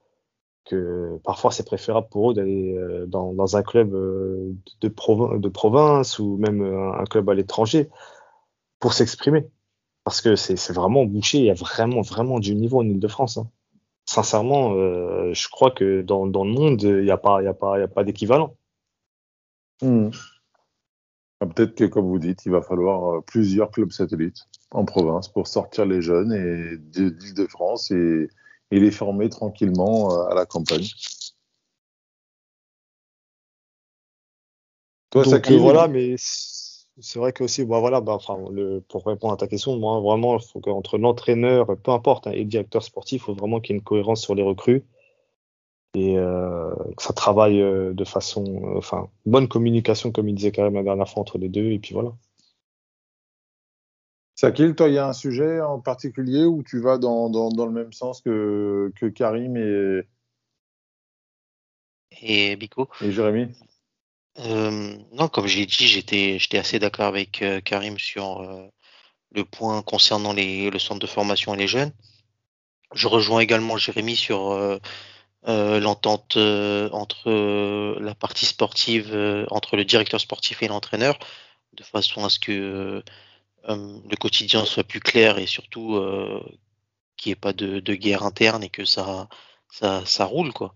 que parfois c'est préférable pour eux d'aller euh, dans, dans, un club euh, de, provi de, province ou même un club à l'étranger pour s'exprimer. Parce que c'est vraiment bouché, il y a vraiment, vraiment du niveau en Ile-de-France. Hein sincèrement, euh, je crois que dans, dans le monde, il n'y a pas, y a pas, y a pas d'équivalent. Mmh. Peut-être que, comme vous dites, il va falloir plusieurs clubs satellites en province pour sortir les jeunes et d'Île-de-France et, et, les former tranquillement à la campagne. Toi, Donc, ça euh, voilà, mais c'est vrai que aussi, bah voilà, bah, enfin, le, pour répondre à ta question, moi, vraiment, il faut qu'entre l'entraîneur, peu importe, hein, et le directeur sportif, il faut vraiment qu'il y ait une cohérence sur les recrues. Et euh, que ça travaille euh, de façon, euh, enfin, bonne communication, comme il disait même la dernière fois entre les deux, et puis voilà. Sakil, toi, il y a un sujet en particulier où tu vas dans, dans, dans le même sens que, que Karim et, et Bico et Jérémy? Euh, non, comme j'ai dit, j'étais assez d'accord avec euh, Karim sur euh, le point concernant les, le centre de formation et les jeunes. Je rejoins également Jérémy sur euh, l'entente entre la partie sportive, entre le directeur sportif et l'entraîneur, de façon à ce que le quotidien soit plus clair et surtout qu'il n'y ait pas de, de, guerre interne et que ça, ça, ça roule, quoi.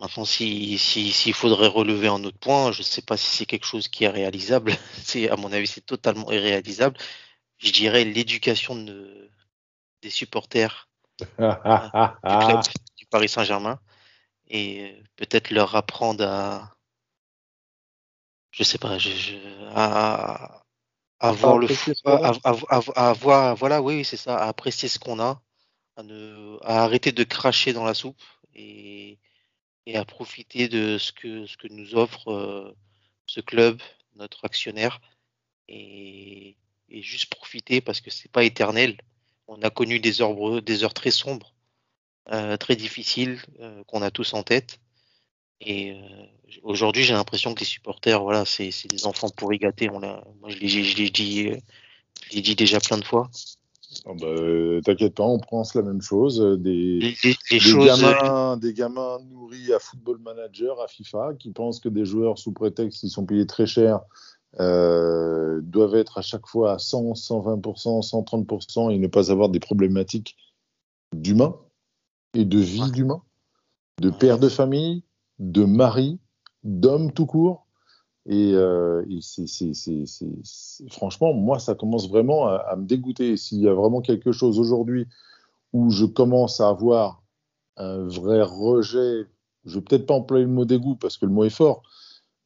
Maintenant, s'il si, si, faudrait relever un autre point, je ne sais pas si c'est quelque chose qui est réalisable. C'est, à mon avis, c'est totalement irréalisable. Je dirais l'éducation de, des supporters du, club, du Paris Saint-Germain et peut-être leur apprendre à, je sais pas, je, je, à, à voir le à, à, à, voir, voilà, oui, c'est ça, à apprécier ce qu'on a, à, ne, à arrêter de cracher dans la soupe et et à profiter de ce que, ce que nous offre euh, ce club, notre actionnaire, et, juste profiter parce que c'est pas éternel. On a connu des heures, des heures très sombres, euh, très difficiles, euh, qu'on a tous en tête. Et aujourd'hui, j'ai l'impression que les supporters, voilà, c'est des enfants pourris gâtés. Moi, je l'ai dit, dit déjà plein de fois. Oh bah, euh, T'inquiète pas, on pense la même chose. euh, Des, Les, les- les des choses, gamins, des gamins nourris à Football Manager, à FIFA, qui pensent que des joueurs, sous prétexte qu'ils sont payés très cher, euh, doivent être à chaque fois à 100, 120%, 130% et ne pas avoir des problématiques d'humain et de vie Ouais. d'humain, de père de famille, de mari, d'homme tout court. Et, euh, franchement, moi, ça commence vraiment à, me dégoûter. S'il y a vraiment quelque chose aujourd'hui où je commence à avoir un vrai rejet, je vais peut-être pas employer le mot dégoût parce que le mot est fort,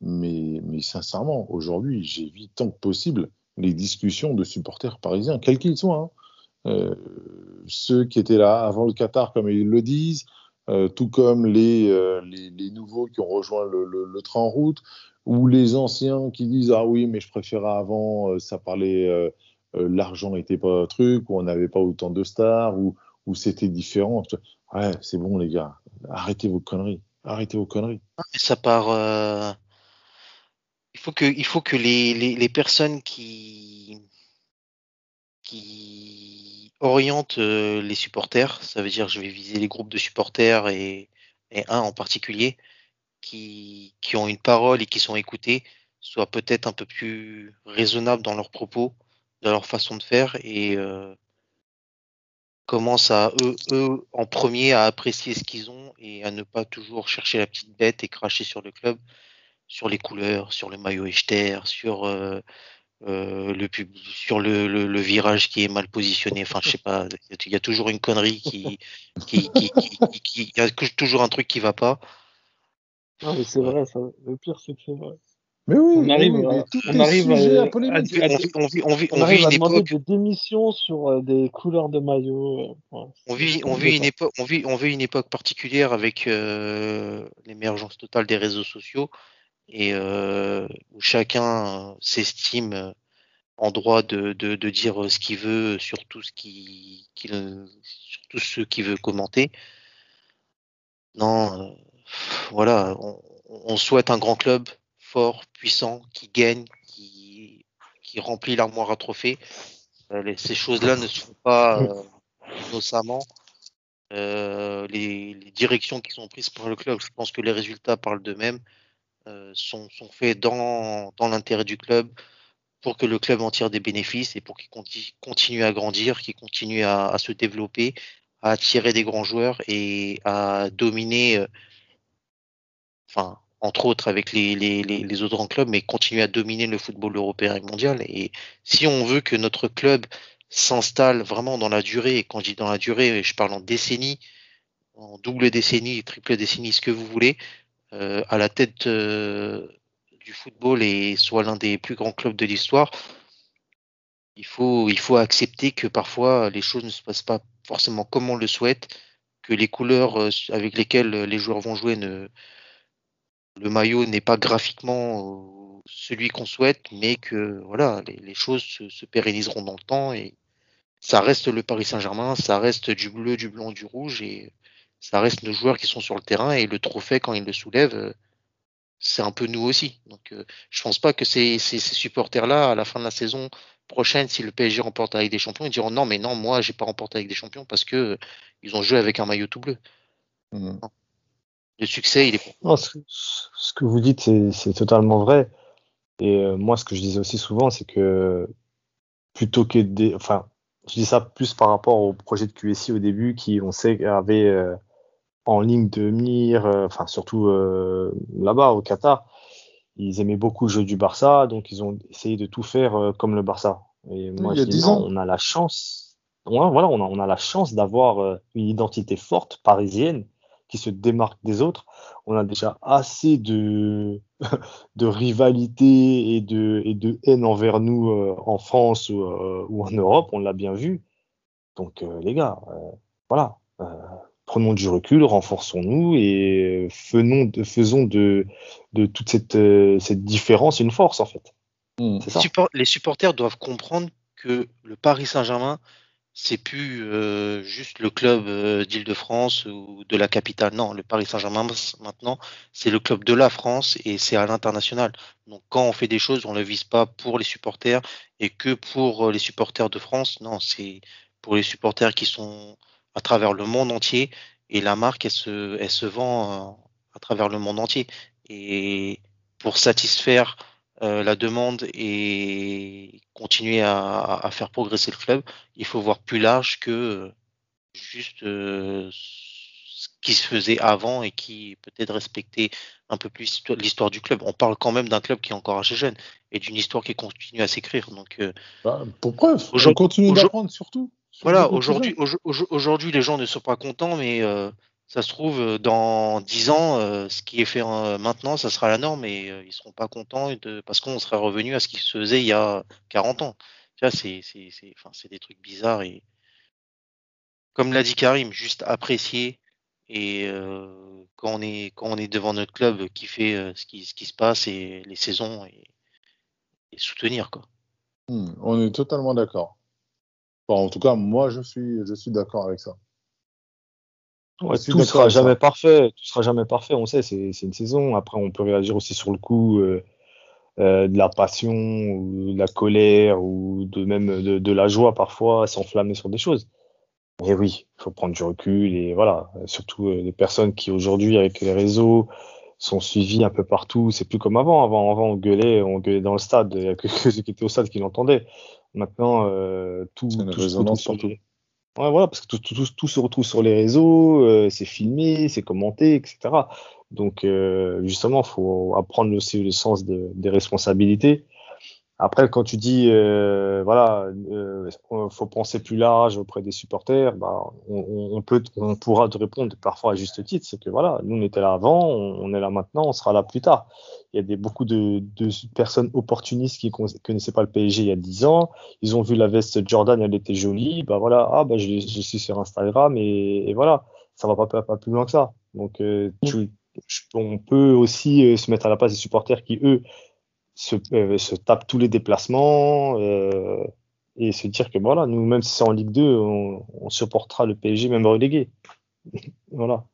mais, sincèrement, aujourd'hui, j'évite tant que possible les discussions de supporters parisiens, quels qu'ils soient. hein. Euh, ceux qui étaient là avant le Qatar, comme ils le disent, euh, tout comme les, nouveaux qui ont rejoint le train en route, ou les anciens qui disent Ah oui, mais je préférais avant, euh, ça parlait, euh, euh, l'argent n'était pas un truc, ou on n'avait pas autant de stars, ou, ou c'était différent. Ouais, c'est bon, les gars, arrêtez vos conneries, arrêtez vos conneries. ça part. Il faut que, il faut que les, les, les personnes qui, qui orientent les supporters, ça veut dire je vais viser les groupes de supporters et, et un en particulier, qui, ont une parole et qui sont écoutés, soient peut-être un peu plus raisonnables dans leurs propos, dans leur façon de faire et euh, commencent à eux, en premier à apprécier ce qu'ils ont et à ne pas toujours chercher la petite bête et cracher sur le club, sur les couleurs, sur le maillot Echter, sur euh, euh, le sur le, virage qui est mal positionné. Enfin, je sais pas, il y a toujours une connerie qui, qui, y a toujours un truc qui va pas. Non, mais c'est vrai, ça. Le pire, c'est que c'est vrai. Mais oui, On arrive oui, à- mais tout on arrive à- à, à- polémique. à- On vit, on vit, on vit, On, on vit arrive à une époque, des démissions sur euh, des couleurs de maillot. euh, ouais, on vit, on vit une époque, on vit, on vit une époque particulière avec euh, l'émergence totale des réseaux sociaux et euh, où chacun euh, s'estime euh, en droit de, de, de dire ce qu'il veut sur tout ce qui, qu'il, sur tout ce qu'il veut commenter. Non, euh, voilà, on, souhaite un grand club fort, puissant, qui gagne, qui, qui remplit l'armoire à trophées. Euh, ces choses-là ne sont pas euh, innocemment. Euh, les, directions qui sont prises par le club, je pense que les résultats parlent d'eux-mêmes, sont, sont faits dans, dans l'intérêt du club pour que le club en tire des bénéfices et pour qu'il conti- continue à grandir, qu'il continue à, se développer, à attirer des grands joueurs et à dominer, enfin, entre autres avec les, autres grands clubs, mais continuer à dominer le football européen et mondial. Et si on veut que notre club s'installe vraiment dans la durée, et quand je dis dans la durée, je parle en décennie, en double décennie, triple décennie, ce que vous voulez, euh, à la tête euh, du football et soit l'un des plus grands clubs de l'histoire, il faut, il faut accepter que parfois les choses ne se passent pas forcément comme on le souhaite, que les couleurs euh, avec lesquelles les joueurs vont jouer ne, le maillot n'est pas graphiquement euh, celui qu'on souhaite, mais que voilà, les, les choses se, se pérenniseront dans le temps et ça reste le Paris Saint-Germain, ça reste du bleu, du blanc, du rouge et ça reste nos joueurs qui sont sur le terrain et le trophée quand ils le soulèvent, euh, c'est un peu nous aussi. Donc euh, je pense pas que ces, ces, ces supporters-là, à la fin de la saison prochaine, si le PSG remporte avec des champions, ils diront non mais non, moi j'ai pas remporté avec des champions parce que euh, ils ont joué avec un maillot tout bleu. Mhm. Le succès, il est Non, ce, ce que vous dites, c'est totalement vrai. Et euh, moi, ce que je disais aussi souvent, c'est que plutôt que des, enfin, je dis ça plus par rapport au projet de QSI au début, qui on sait avait euh, en ligne de mire, euh, enfin surtout euh, là-bas au Qatar, ils aimaient beaucoup le jeu du Barça, donc ils ont essayé de tout faire euh, comme le Barça. Et moi, il y a je dis 10 non, ans. on a la chance, voilà, on a, on a la chance d'avoir euh, une identité forte parisienne qui se démarque des autres. On a déjà assez de, de rivalité et de, et de haine envers nous euh, en France ou, euh, ou en Europe, on l'a bien vu. Donc euh, les gars, voilà, prenons du recul, renforçons-nous et faisons de, faisons de, de toute cette, cette différence une force en fait. Mm. Les supporters doivent comprendre que le Paris Saint-Germain, c'est plus euh, juste le club euh, d'Île-de-France ou de la capitale. Non, le Paris Saint-Germain maintenant, c'est le club de la France et c'est à l'international. Donc quand on fait des choses, on ne le vise pas pour les supporters et que pour les supporters de France. Non, c'est pour les supporters qui sont à travers le monde entier et la marque elle se, elle se vend euh, à travers le monde entier et pour satisfaire euh, la demande et continuer à, à, faire progresser le club, il faut voir plus large que euh, juste ce qui se faisait avant et qui peut-être respectait un peu plus l'histoire du club. On parle quand même d'un club qui est encore assez jeune et d'une histoire qui continue à s'écrire. Donc, bah, pour preuve, on continue d'apprendre surtout. Voilà, aujourd'hui, aujourd'hui, les gens ne sont pas contents, mais euh, ça se trouve, euh, dans 10 ans, euh, ce qui est fait maintenant, ça sera la norme et ils seront pas contents parce qu'on sera revenu à ce qui se faisait il y a 40 ans. Tu c'est, des trucs bizarres et, comme l'a dit Karim, juste apprécier et quand on est devant notre club qui fait ce qui ce qui se passe et les saisons et, soutenir quoi. Hmm, on est totalement d'accord en tout cas, moi, je suis d'accord avec ça. Ouais, tout sera jamais parfait. Tout sera jamais parfait. On sait, c'est une saison. Après, on peut réagir aussi sur le coup euh, euh, de la passion, ou de la colère, ou de même de, de la joie parfois, s'enflammer sur des choses. Mais oui, il faut prendre du recul et voilà. Surtout euh, les personnes qui aujourd'hui, avec les réseaux, sont suivies un peu partout. C'est plus comme avant. Avant, avant, on gueulait, on gueulait dans le stade. Il y a que ceux qui étaient au stade qui l'entendaient. Maintenant, tout, tout, tout, Ouais, voilà, parce que tout, se retrouve sur les réseaux, euh, c'est filmé, c'est commenté, etc. Donc, euh, justement, il faut apprendre aussi le sens de, des responsabilités après, quand tu dis, euh, voilà, euh, faut penser plus large auprès des supporters, bah, on, peut, on pourra te répondre parfois à juste titre, c'est que voilà, nous on était là avant, on, est là maintenant, on sera là plus tard. Il y a des, beaucoup de, personnes opportunistes qui connaissaient pas le PSG il y a 10 ans, ils ont vu la veste Jordan, elle était jolie, bah voilà, ah bah je, suis sur Instagram et, voilà, ça va pas, plus loin que ça. Donc euh, on peut aussi euh, se mettre à la place des supporters qui eux se, euh, se tape tous les déplacements euh, et se dire que voilà, nous, même si c'est en Ligue 2, on, on supportera le PSG même relégué. voilà.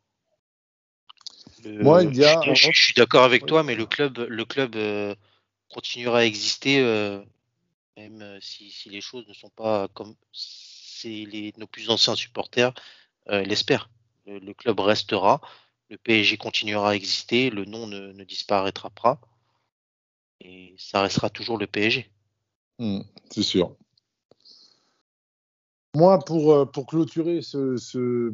Moi, il y a... je, suis d'accord avec toi, mais le club, le club euh, continuera à exister euh, même euh, si, si, les choses ne sont pas comme les, nos plus anciens supporters l'espèrent. Le, le, club restera, le PSG continuera à exister, le nom ne, ne disparaîtra pas et ça restera toujours le PSG. Mmh, c'est sûr. Moi, pour, euh, pour clôturer ce, ce,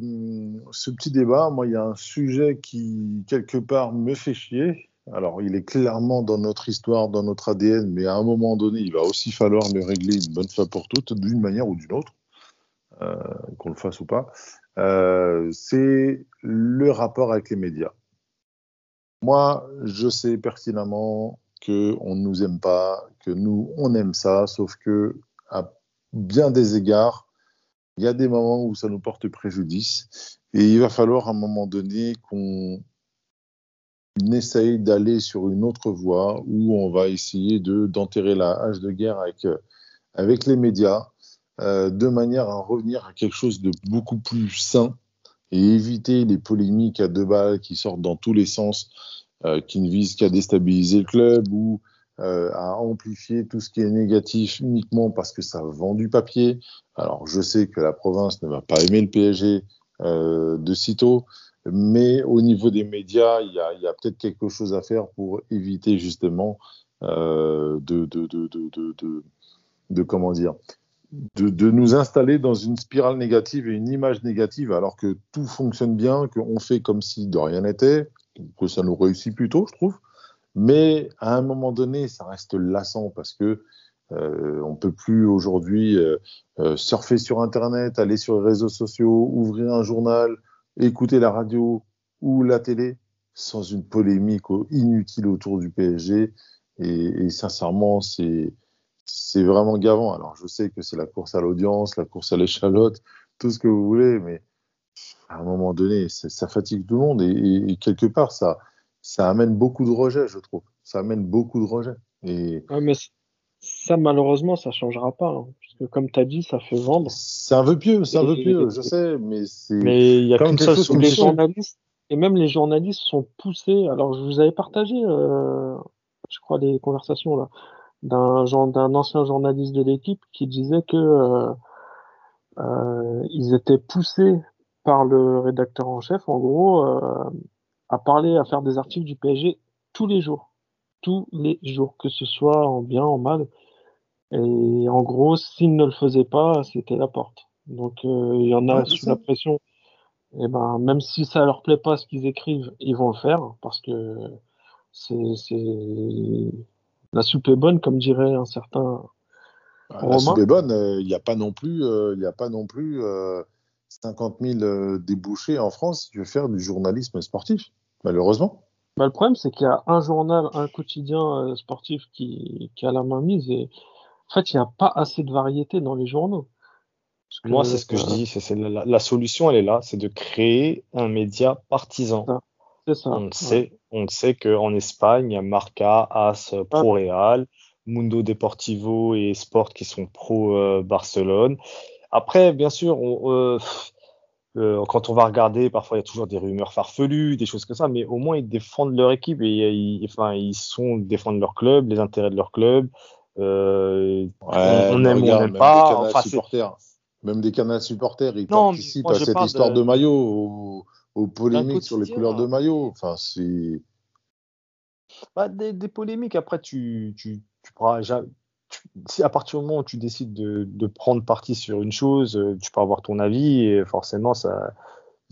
ce, petit débat, moi, il y a un sujet qui, quelque part, me fait chier. Alors, il est clairement dans notre histoire, dans notre ADN, mais à un moment donné, il va aussi falloir le régler une bonne fois pour toutes, d'une manière ou d'une autre, euh, qu'on le fasse ou pas. Euh, c'est le rapport avec les médias. Moi, je sais pertinemment qu'on ne nous aime pas, que nous, on aime ça, sauf que à bien des égards, il y a des moments où ça nous porte préjudice et il va falloir à un moment donné qu'on essaye d'aller sur une autre voie où on va essayer de d'enterrer la hache de guerre avec, avec les médias euh, de manière à revenir à quelque chose de beaucoup plus sain et éviter les polémiques à deux balles qui sortent dans tous les sens euh, qui ne vise qu'à déstabiliser le club ou euh, à amplifier tout ce qui est négatif uniquement parce que ça vend du papier. Alors je sais que la province ne va pas aimer le PSG euh, de sitôt, mais au niveau des médias, il y a, peut-être quelque chose à faire pour éviter justement euh, de, comment dire, de, nous installer dans une spirale négative et une image négative alors que tout fonctionne bien, qu'on fait comme si de rien n'était, que ça nous réussit plutôt, je trouve. Mais à un moment donné, ça reste lassant parce que euh, on peut plus aujourd'hui euh, euh, surfer sur Internet, aller sur les réseaux sociaux, ouvrir un journal, écouter la radio ou la télé sans une polémique inutile autour du PSG. Et, sincèrement, c'est vraiment gavant. Alors, je sais que c'est la course à l'audience, la course à l'échalote, tout ce que vous voulez, mais à un moment donné, ça fatigue tout le monde et, quelque part, ça, ça amène beaucoup de rejets, je trouve. Ça amène beaucoup de rejets. Et... mais ça, malheureusement, ça changera pas. Hein, parce que, comme tu as dit, ça fait vendre. C'est un vœu pieux, c'est un vœu pieux, je sais, mais c'est. Mais il y a qu'une seule solution. Les journalistes, et même les journalistes sont poussés. Alors, je vous avais partagé, euh, je crois, des conversations là, d'un d'un ancien journaliste de l'équipe qui disait que euh, euh, ils étaient poussés par le rédacteur en chef, en gros, euh, à parler, à faire des articles du PSG tous les jours, tous les jours, que ce soit en bien, en mal. Et en gros, s'ils ne le faisaient pas, c'était la porte. Donc, il y en a sous la pression et eh ben même si ça leur plaît pas ce qu'ils écrivent, ils vont le faire parce que c'est la soupe est bonne, comme dirait un certain. Ah, la soupe est bonne. Euh, il n'y a pas non plus, euh, il a pas non plus 50 euh, 000 débouchés en France si tu veux faire du journalisme sportif, malheureusement. Bah, le problème, c'est qu'il y a un journal, un quotidien sportif qui, qui a la main mise et en fait, il n'y a pas assez de variété dans les journaux. Moi, c'est ce que je dis. C'est la, solution, elle est là, c'est de créer un média partisan. C'est ça. On sait, on sait qu'en Espagne, il y a Marca, AS, Pro Real, Mundo Deportivo et Sport qui sont pro euh, Barcelone. Après, bien sûr, euh, euh, quand on va regarder, parfois il y a toujours des rumeurs farfelues, des choses comme ça, mais au moins ils défendent leur équipe et ils, enfin, ils sont défendent leur club, les intérêts de leur club. on, on aime ou on n'aime pas. Enfin, même des canaux supporters, ils participent à cette histoire de, maillot, aux, polémiques sur les couleurs de maillot. Enfin, c'est. Bah, des, polémiques, après, tu, tu, tu pourras si à partir du moment où tu décides de, prendre parti sur une chose, euh, tu peux avoir ton avis et forcément,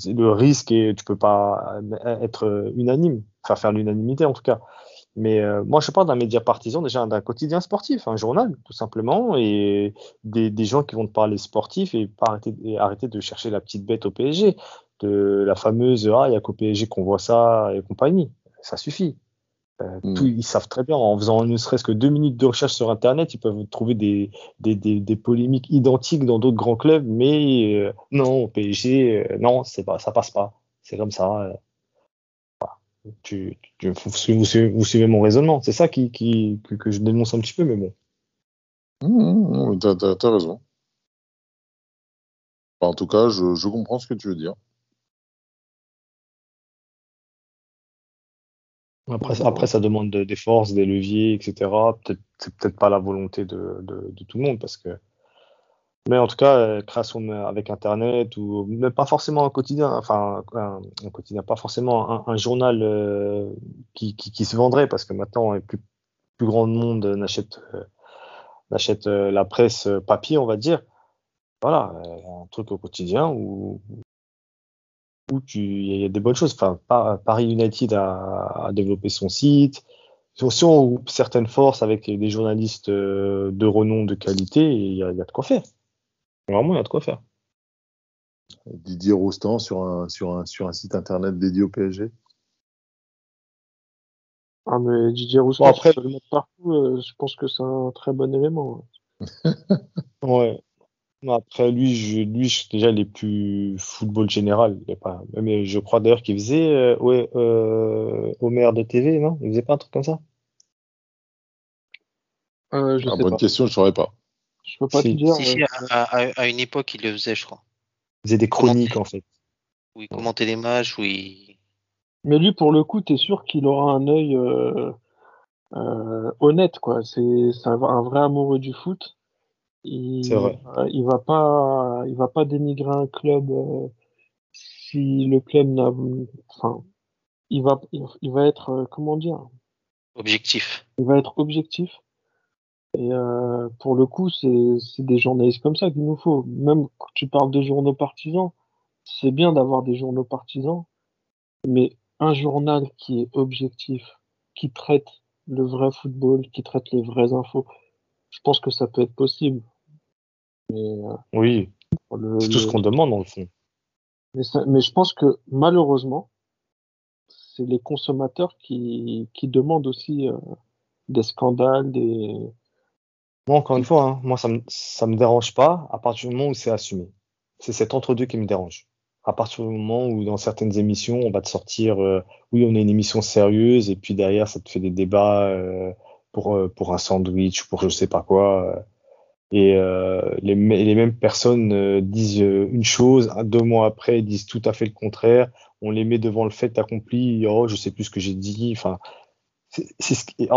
le risque et tu peux pas être unanime, enfin faire l'unanimité en tout cas. Mais euh, moi, je parle d'un média partisan, déjà d'un quotidien sportif, un journal, tout simplement, et des, des, gens qui vont te parler sportif et, pas arrêter, et arrêter de chercher la petite bête au PSG, de la fameuse Ah, il n'y a qu'au PSG qu'on voit ça et compagnie. Ça suffit. Euh, mm. tout, ils savent très bien, en faisant ne serait-ce que deux minutes de recherche sur Internet, ils peuvent trouver des, des, des, des polémiques identiques dans d'autres grands clubs, mais euh, non, au PSG, euh, non, c'est pas, ça passe pas. C'est comme ça tu, tu vous, suivez, mon raisonnement. C'est ça qui, qui que, je dénonce un petit peu, mais bon. Mmh, mmh, mmh, t'as, raison. En tout cas, je, je, comprends ce que tu veux dire. Après, après ça demande des forces, des leviers, etc. C'est peut-être pas la volonté de, tout le monde parce que mais en tout cas, euh, création avec Internet ou même pas forcément un quotidien, enfin un, quotidien, pas forcément un, journal euh, qui, se vendrait parce que maintenant, plus, plus grand monde n'achète euh, n'achète la presse papier, on va dire. Voilà, un truc au quotidien où, où il y a des bonnes choses. Enfin, Paris United a, a développé son site. Si on certaines forces avec des journalistes de renom, de qualité, il y a, il y a de quoi faire. Vraiment, il y a de quoi faire. Didier Roustan sur un, sur un, sur un site internet dédié au PSG Ah, mais Didier Roustan, après, je, le partout, euh, je pense que c'est un très bon élément. ouais. Après, lui, je, lui déjà, il est plus football général. Il pas, mais je crois d'ailleurs qu'il faisait euh, ouais, euh, au maire de TV, non? Il faisait pas un truc comme ça? Euh, je ah, Bonne question, je ne saurais pas. Je peux pas te dire. Si, à, une époque, il le faisait, je crois. Il faisait des chroniques, en fait. Oui, commenter les matchs, oui. Mais lui, pour le coup, tu es sûr qu'il aura un œil euh, euh, honnête, quoi. C'est un, un, vrai amoureux du foot. Il, vrai. il va pas, il va pas dénigrer un club euh, si le club n'a, enfin, il va, il va être, comment dire, objectif. Il va être objectif et euh, pour le coup, c'est des journalistes comme ça qu'il nous faut. Même quand tu parles de journaux partisans, c'est bien d'avoir des journaux partisans, mais un journal qui est objectif, qui traite le vrai football, qui traite les vraies infos, je pense que ça peut être possible. Mais, euh, oui, c'est tout ce qu'on demande dans le fond. Mais, mais je pense que malheureusement, c'est les consommateurs qui, qui demandent aussi euh, des scandales, des, moi, encore une fois, hein, moi, ça me, ça me dérange pas à partir du moment où c'est assumé. C'est cet entre-deux qui me dérange. à partir du moment où dans certaines émissions, on va te sortir, euh, oui, on est une émission sérieuse, et puis derrière, ça te fait des débats euh, pour, pour un sandwich, pour je sais pas quoi. Et les, les, mêmes personnes disent une chose, deux mois après, disent tout à fait le contraire. On les met devant le fait accompli, oh, je sais plus ce que j'ai dit. Enfin, c'est ce qui.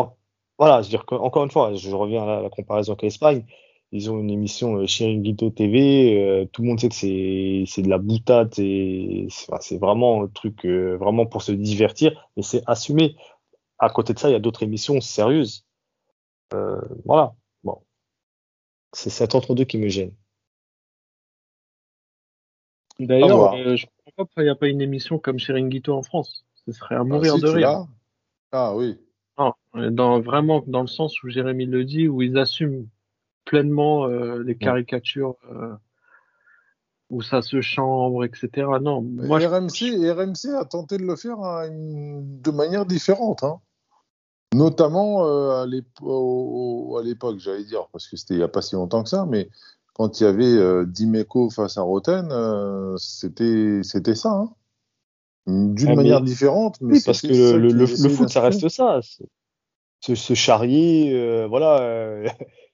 Voilà, je veux dire encore une fois, je reviens à la, comparaison avec l'Espagne ils ont une émission euh, Chiringuito TV. Euh, tout le monde sait que c'est c'est de la boutade, c'est vraiment un truc euh, vraiment pour se divertir, mais c'est assumé. À côté de ça, il y a d'autres émissions sérieuses. Euh, voilà. C'est cet entre deux qui me gêne. D'ailleurs, euh, je comprends pas pourquoi il n'y a pas une émission comme Chiringuito en France. Ce serait à mourir Ah, si, de rire. Ah oui. Non, dans, vraiment dans le sens où Jérémy le dit, où ils assument pleinement euh, les caricatures, euh, où ça se chambre, etc. Non, moi, je- RMC, RMC a tenté de le faire de manière différente, hein. Notamment euh, à l'époque, j'allais dire, parce que c'était il n'y a pas si longtemps que ça, mais quand il y avait euh, Dimeco face à Roten, euh, c'était c'était ça. hein. D'une Ah, mais- manière différente, mais Oui, parce que le, le, le foot, ça reste ça. Se, se charrier, euh, voilà.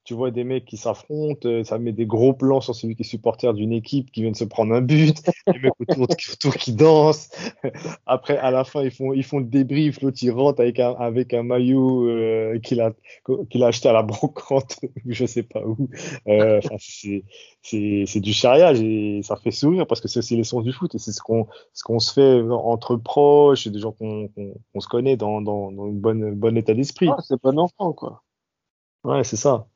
Tu vois des mecs qui s'affrontent, euh, ça met des gros plans sur celui qui est supporter d'une équipe qui vient de se prendre un but, les mecs autour, autour qui dansent. Après, à la fin, ils font, ils font le débrief, l'autre il rentre avec un, avec un maillot euh, qu'il a, qu'il a acheté à la brocante, je sais pas où. Euh, c'est, c'est, c'est du charriage et ça fait sourire parce que c'est aussi l'essence du foot et c'est ce qu'on, ce qu'on se fait entre proches, des gens qu'on, qu'on, qu'on se connaît dans, dans, dans une bonne, bon état d'esprit. Ah, c'est bon enfant, quoi. Ouais, c'est ça.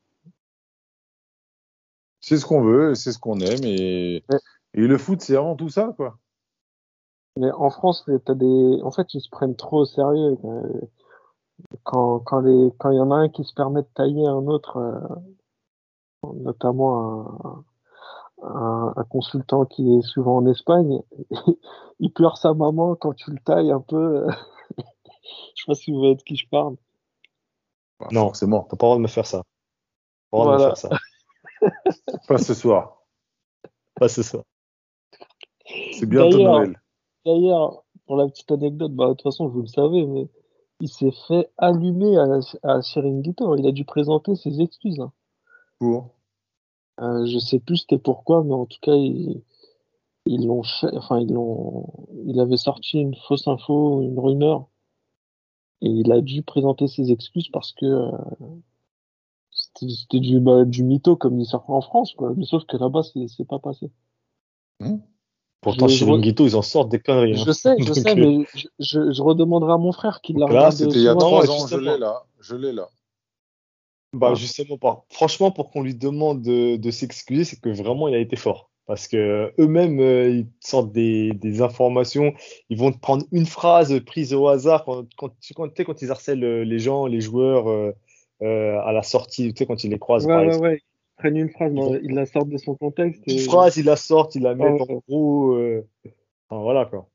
C'est ce qu'on veut, c'est ce qu'on aime, et, Ouais. et le foot, c'est avant tout ça, quoi. Mais en France, t'as des, en fait, ils se prennent trop au sérieux. euh, Quand, quand les, quand il y en a un qui se permet de tailler un autre, euh, notamment un, un, un consultant qui est souvent en Espagne, il pleure sa maman quand tu le tailles un peu. Je sais pas si vous voyez de qui je parle. Non. Forcément. T'as pas le droit de me faire ça. Pas le droit de me faire ça. Pas ce soir. Pas ce soir. C'est bientôt Noël. D'ailleurs, pour la petite anecdote, bah, de toute façon, vous le savez, mais il s'est fait allumer à, à. Il a dû présenter ses excuses. hein. Pour. Euh, je sais plus c'était pourquoi, mais en tout cas, ils ils l'ont fait, enfin, ils l'ont, il avait sorti une fausse info, une rumeur, et il a dû présenter ses excuses parce que euh, c'était du, bah, du mytho comme il sort en France, quoi. Mais sauf que là-bas, c'est c'est pas passé. Pourtant, Je- chez Linguito, ils en sortent des conneries. hein. Je sais, je Donc, sais, euh, mais je, je, je redemanderai à mon frère qu'il l'a là, C'était il y a trois ans, je l'ai là. Je l'ai là. Bah, Ouais. justement pas. Franchement, pour qu'on lui demande de, de s'excuser, c'est que vraiment il a été fort. Parce que eux-mêmes, euh, ils sortent des, des informations. Ils vont te prendre une phrase prise au hasard quand, quand, tu quand, quand ils harcèlent euh, les gens, les joueurs euh, euh, à la sortie, tu sais, quand ils les croisent. Ouais, par ouais, exemple. ouais. Ils prennent une phrase, Ils mais vont- ils la sortent de son contexte. Une phrase, ils la sortent, ils la mettent ouais. en gros. euh, enfin, voilà quoi.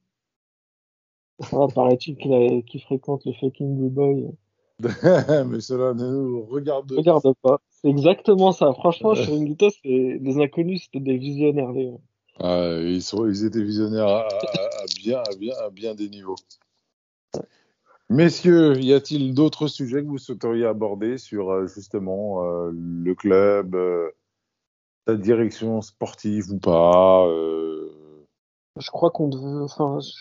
Voilà, paraît-il qu'il a- fréquente le fucking Blue Boy. Mais cela ne nous regarde Regarde pas. C'est exactement ça. Franchement, chez Ringuito, c'est les inconnus, c'était des visionnaires, les gars. Ah, ils, sont, ils étaient visionnaires à, à- à bien, à, bien, à bien des niveaux. Messieurs, y a-t-il d'autres sujets que vous souhaiteriez aborder sur euh, justement euh, le club, euh, sa direction sportive ou pas euh, Je crois qu'on devait, enfin, je,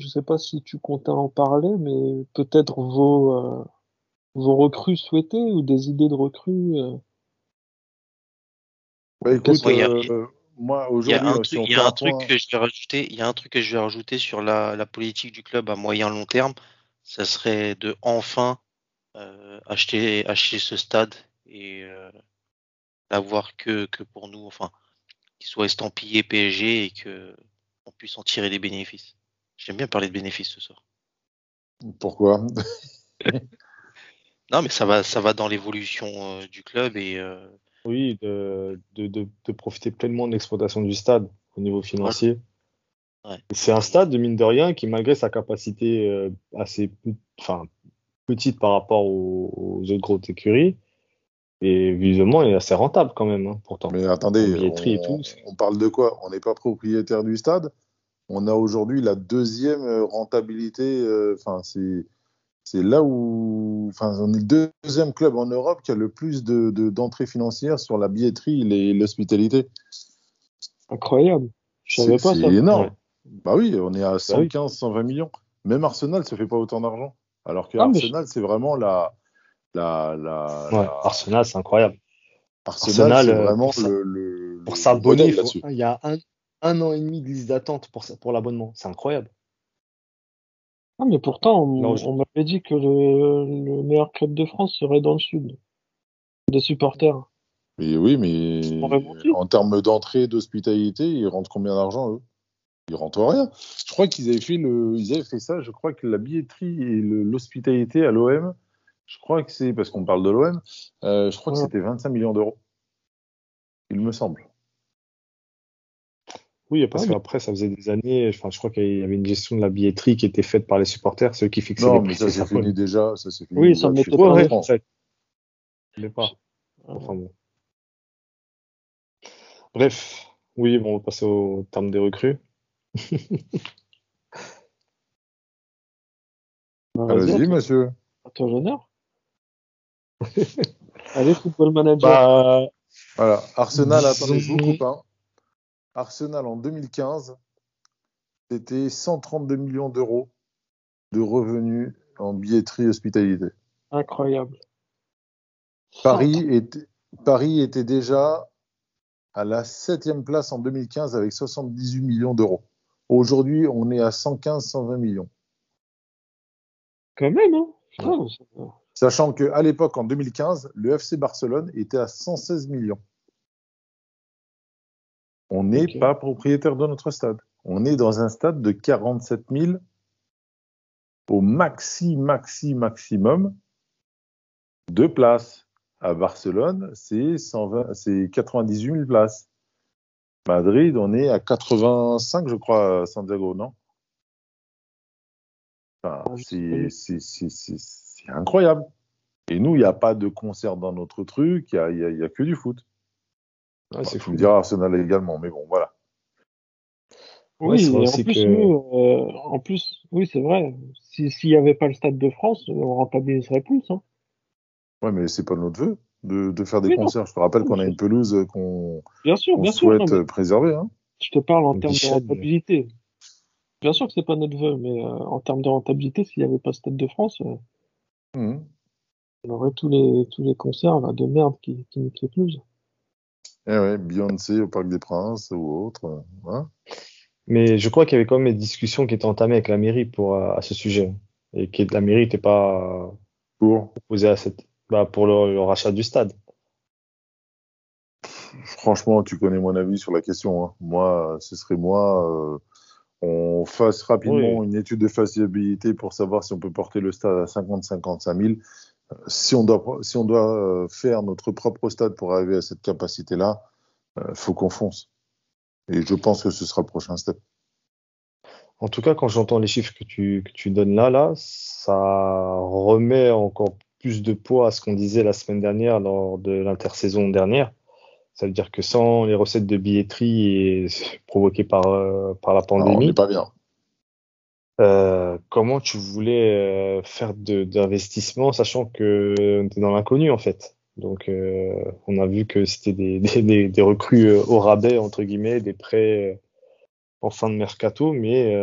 je sais pas si tu comptais en parler, mais peut-être vos, euh, vos recrues souhaitées ou des idées de recrues. euh? bah, écoute, Ouais, y a- euh, moi Il y a aujourd'hui, un si truc, on il y a un truc point- que je vais rajouter, il y a un truc que je vais rajouter sur la, la politique du club à moyen long terme, ça serait de enfin euh, acheter acheter ce stade et euh, l'avoir que que pour nous, enfin, qu'il soit estampillé PSG et que on puisse en tirer des bénéfices. J'aime bien parler de bénéfices ce soir. Pourquoi? Non, mais ça va ça va dans l'évolution euh, du club et euh, Oui, de, de, de, de profiter pleinement de l'exploitation du stade au niveau financier. Ouais. C'est un stade, de mine de rien, qui, malgré sa capacité euh, assez enfin, petite par rapport aux, aux autres grosses écuries, et visiblement, il est assez rentable quand même, hein, pourtant. Mais attendez, et on, tout, c'est- on parle de quoi? On n'est pas propriétaire du stade? On a aujourd'hui la deuxième euh, rentabilité. euh, Enfin, c'est c'est là où, enfin, on est le deuxième club en Europe qui a le plus de de- d'entrées financières sur la billetterie et l'hospitalité. Incroyable. Je C'est savais pas c'est ça. énorme. Ouais. Bah oui, on est à oui. 115, 120 millions. Même Arsenal se fait pas autant d'argent. Alors que Ah, mais Arsenal, c'est vraiment la, la, la, Ouais, la- Arsenal, c'est incroyable. Arsenal, Arsenal, c'est euh, vraiment pour ça- le, le, Pour s'abonner, il faut- là-dessus. il y a un, un an et demi de liste d'attente pour, l'abonnement. C'est incroyable. Ah, mais pourtant, on, Non, je- on m'avait dit que le, le meilleur club de France serait dans le sud. Des supporters. Mais oui, mais en termes d'entrée, d'hospitalité, ils rentrent combien d'argent, eux? Ils rentrent rien. Je crois qu'ils avaient fait le, ils avaient fait ça. Je crois que la billetterie et l'hospitalité à l'OM, je crois que c'est parce qu'on parle de l'OM, euh, je crois que c'était 25 millions d'euros. Il me semble. Oui, parce mais- qu'après, ça faisait des années. Enfin, je crois qu'il y avait une gestion de la billetterie qui était faite par les supporters, ceux qui fixaient Non, les mais prix. ça c'est c'est fini déjà. Ça fini. Oui, ça les pas Ouais, en fait. L'ai pas. Enfin bon. Bref, oui, bon, on va passer au terme des recrues. Vas-y, Allez-y, monsieur. à ton honneur. Allez, football manager. Bah, Voilà. Arsenal, attendez, je vous coupe. hein. Arsenal en 2015, c'était 132 millions d'euros de revenus en billetterie hospitalité. Incroyable. Paris était, Paris était déjà à la septième place en 2015 avec 78 millions d'euros. Aujourd'hui, on est à 115-120 millions. Quand même, hein. Sachant qu'à l'époque, en 2015, le FC Barcelone était à 116 millions. On n'est pas propriétaire de notre stade. On est dans un stade de 47 000 au maxi, maxi, maximum de places. À Barcelone, c'est 120, c'est 98 000 places. Madrid, on est à 85, je crois, à Santiago, non? Enfin, Ah, c'est- incroyable. Et nous, il n'y a pas de concert dans notre truc, il n'y a, y a- il y a que du foot. ouais, c'est tu fou. me diras Arsenal également, mais bon, voilà. Oui, c'est vrai et en plus, que- nous, euh, en plus, oui, c'est vrai. Si- S'il n'y avait pas le Stade de France, on rentabiliserait plus. Hein. Ouais, mais c'est pas notre vœu de, de faire des Oui, non. concerts. Je te rappelle qu'on a une pelouse qu'on Bien sûr, qu'on bien sûr. non, souhaite préserver. Hein. je te parle en termes de rentabilité. Bien sûr que c'est pas notre vœu, mais euh, en termes de rentabilité, s'il n'y avait pas Stade de France, euh, Mhm. on aurait tous les tous les concerts là, de merde qui, qui niquent les pelouses. Eh ouais, Beyoncé au Parc des Princes ou autre. euh, hein. Mais je crois qu'il y avait quand même des discussions qui étaient entamées avec la mairie pour, euh, à ce sujet. Et que la mairie n'était pas Pour, opposée à cette, bah, pour le, le rachat du stade. franchement, tu connais mon avis sur la question. hein. Moi, ce serait moi. euh, on fasse rapidement Oui. une étude de faisabilité pour savoir si on peut porter le stade à 50-55 000. Euh, Si on doit, si on doit euh, faire notre propre stade pour arriver à cette capacité-là, il faut qu'on fonce. Et je pense que ce sera le prochain step. En tout cas, quand j'entends les chiffres que tu, que tu donnes là, là, ça remet encore plus de poids à ce qu'on disait la semaine dernière lors de l'intersaison dernière. Ça veut dire que sans les recettes de billetterie et provoquées par, euh, par la on pandémie, pas bien. euh, comment tu voulais euh, faire d'investissement sachant que on était dans l'inconnu en fait? Donc on a vu que c'était des, des, des, des recrues au rabais entre guillemets, des prêts en fin de mercato, mais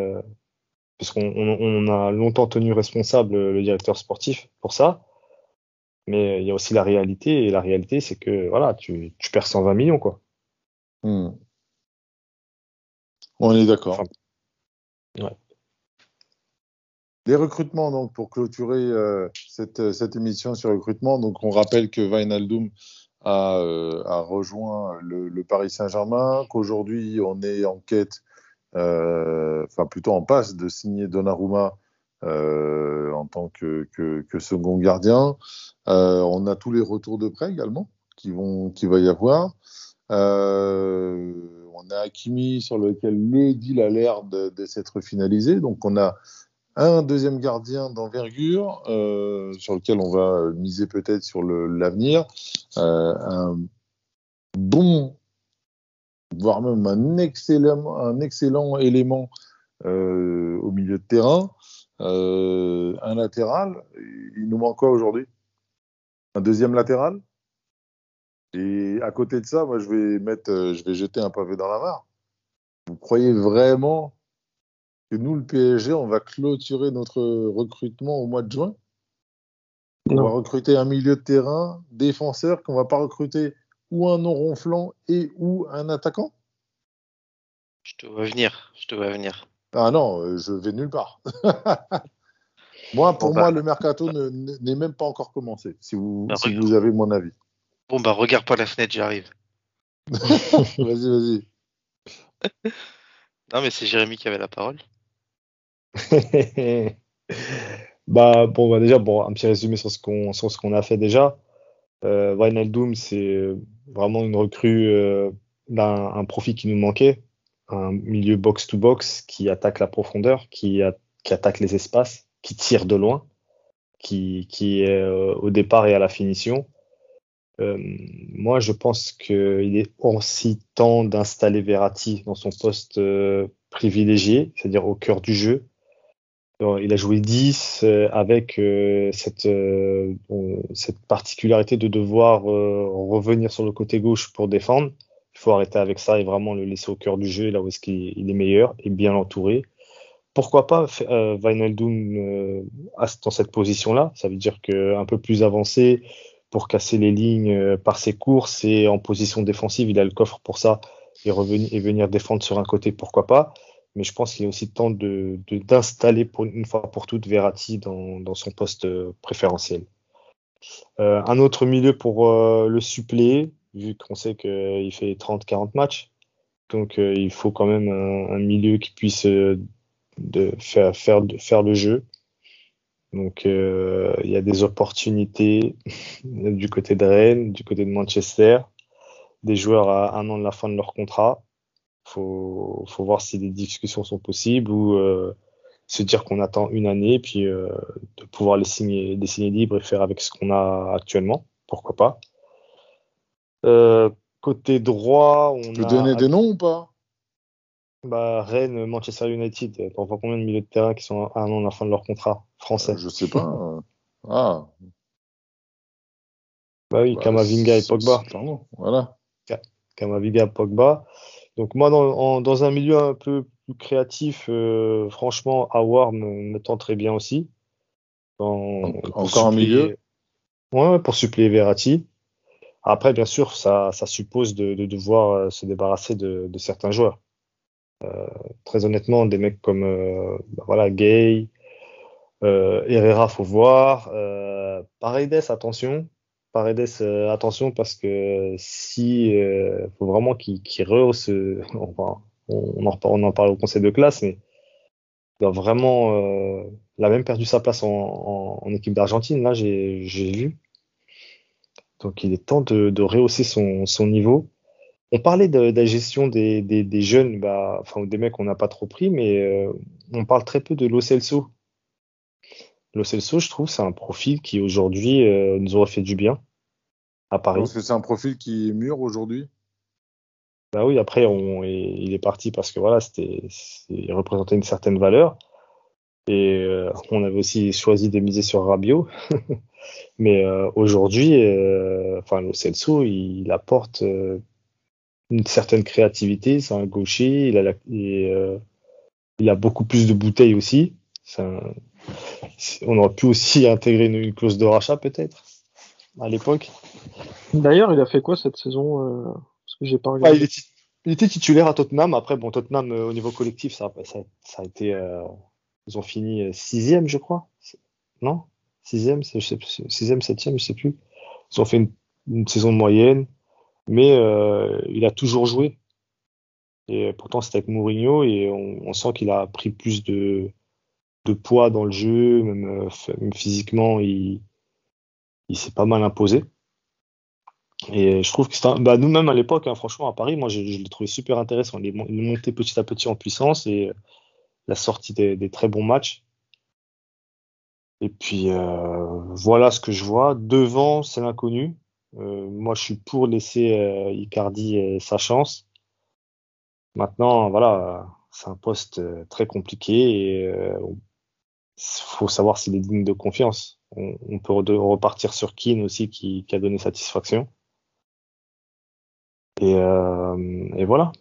parce qu'on on, on a longtemps tenu responsable le directeur sportif pour ça. Mais il y a aussi la réalité et la réalité c'est que voilà tu, tu perds 120 millions quoi. Hmm. On est d'accord. Enfin, ouais. Les recrutements, donc, pour clôturer euh, cette, cette émission sur recrutement, donc on rappelle que Wijnaldum a, euh, a rejoint le, le Paris Saint-Germain, qu'aujourd'hui on est en quête, euh, enfin plutôt en passe de signer Donnarumma euh, en tant que, second gardien. Euh, on a tous les retours de prêt également qui vont, qui va y avoir. Euh, on a Hakimi sur lequel le deal a l'air de, s'être finalisé. Donc on a un deuxième gardien d'envergure euh, sur lequel on va miser peut-être sur l'avenir. Euh, un bon, voire même un excellent, un excellent élément euh, au milieu de terrain, euh, un latéral. Il nous manque quoi aujourd'hui? Un deuxième latéral? Et à côté de ça, moi, je vais mettre, euh, je vais jeter un pavé dans la mare. Vous croyez vraiment que nous, le PSG, on va clôturer notre recrutement au mois de juin? On Non. va recruter un milieu de terrain, défenseur, qu'on va pas recruter ou un non ronflant et ou un attaquant? Je te vois venir. Je te vois venir. Ah non, euh, je vais nulle part. moi, pour Bon, bah. moi, le mercato ne- ne- n'est même pas encore commencé, si vous, Bah, si vous avez mon avis. Bon, bah, regarde pas la fenêtre, j'arrive. Vas-y, vas-y. Non, mais c'est Jérémy qui avait la parole. bah bon bah déjà bon un petit résumé sur ce qu'on sur ce qu'on a fait déjà. Euh, Wijnaldum c'est vraiment une recrue euh, d'un un profil qui nous manquait, un milieu box to box qui attaque la profondeur, qui attaque les espaces, qui tire de loin, qui est euh, au départ et à la finition. Euh, moi, je pense qu'il est aussi temps d'installer Verratti dans son poste euh, privilégié, c'est-à-dire au cœur du jeu. Il a joué 10 euh, avec cette, particularité de devoir revenir sur le côté gauche pour défendre. Il faut arrêter avec ça et vraiment le laisser au cœur du jeu, là où est-ce qu'il il est meilleur et bien entouré. Pourquoi pas euh, euh, dans cette position-là? Ça veut dire que un peu plus avancé pour casser les lignes euh, par ses courses et en position défensive, il a le coffre pour ça et revenir venir défendre sur un côté, pourquoi pas? Mais je pense qu'il est aussi temps de d'installer pour une fois pour toutes Verratti dans, son poste euh, préférentiel. Un autre milieu pour le suppléer, vu qu'on sait qu'il fait 30-40 matchs. Donc euh, il faut quand même un, milieu qui puisse euh, faire, le jeu. Donc euh, il y a des opportunités du côté de Rennes, du côté de Manchester, des joueurs à un an de la fin de leur contrat faut, faut voir si des discussions sont possibles ou euh, se dire qu'on attend une année puis euh, de pouvoir les signer, les signer libres et faire avec ce qu'on a actuellement. Pourquoi pas. Euh, côté droit, on Tu peux a donner des noms ou pas? Bah, Rennes, Manchester United. On voit combien de milieux de terrain qui sont à un an de la fin de leur contrat français? Je sais pas. euh. Ah, Bah oui, bah, Kamavinga et Pogba. Pardon, voilà. Kamavinga, Pogba. Donc moi, dans, en- dans un milieu un peu plus créatif, euh, franchement, Awar me, me tente très bien aussi. Dans- encore un milieu? Ouais, ouais, pour suppléer Verratti. Après, bien sûr, ça, ça suppose de, de devoir euh, se débarrasser de, de certains joueurs. Euh, très honnêtement, des mecs comme euh, bah voilà, Gay, euh, Herrera, faut voir. Euh, Paredes, attention. Paredes, euh, attention parce que si faut vraiment qu'il qu'il rehausse, on, en, on en parle au conseil de classe, mais il doit vraiment, il a même perdu sa place en, en, en équipe d'Argentine. Là, j'ai vu. Donc, il est temps de, de rehausser son, son niveau. On parlait de, de la gestion des, des, des jeunes, bah, enfin des mecs qu'on n'a pas trop pris, mais euh, on parle très peu de Lo Celso. Lo Celso, je trouve, c'est un profil qui aujourd'hui euh, nous aurait fait du bien à Paris. Parce que c'est un profil qui est mûr aujourd'hui? Bah oui, après, on, il est parti parce que voilà, c'était, il représentait une certaine valeur. Et euh, on avait aussi choisi de miser sur Rabiot. Mais euh, aujourd'hui, euh, enfin, Celso, il, il apporte euh, une certaine créativité. C'est un gaucher. Il a, la- et, euh, il a beaucoup plus de bouteilles aussi. Un- on aurait pu aussi intégrer une, une clause de rachat peut-être à l'époque. D'ailleurs, il a fait quoi cette saison euh, Parce que j'ai pas Ouais, regardé. il, tit- il était titulaire à Tottenham. Après, bon, Tottenham, euh, au niveau collectif, ça, ça, ça a été. euh, ils ont fini euh, sixième, je crois. Non? Sixième, sixième, septième, je sais plus. Ils ont fait une, une saison moyenne, mais euh, il a toujours joué. Et pourtant, c'était avec Mourinho et on, sent qu'il a pris plus de, poids dans le jeu, même, euh, physiquement, il, s'est pas mal imposé. Et je trouve que c'est bah, nous-mêmes à l'époque, hein, franchement, à Paris, moi, je, je l'ai trouvé super intéressant. Il est, monté petit à petit en puissance et euh, la sortie des, très bons matchs. Et puis, euh, voilà ce que je vois. Devant, c'est l'inconnu. Euh, moi, je suis pour laisser euh, Icardi sa chance. Maintenant, voilà, c'est un poste très compliqué et il faut savoir s'il est digne de confiance. On, peut repartir sur Keane aussi qui, a donné satisfaction. Et voilà.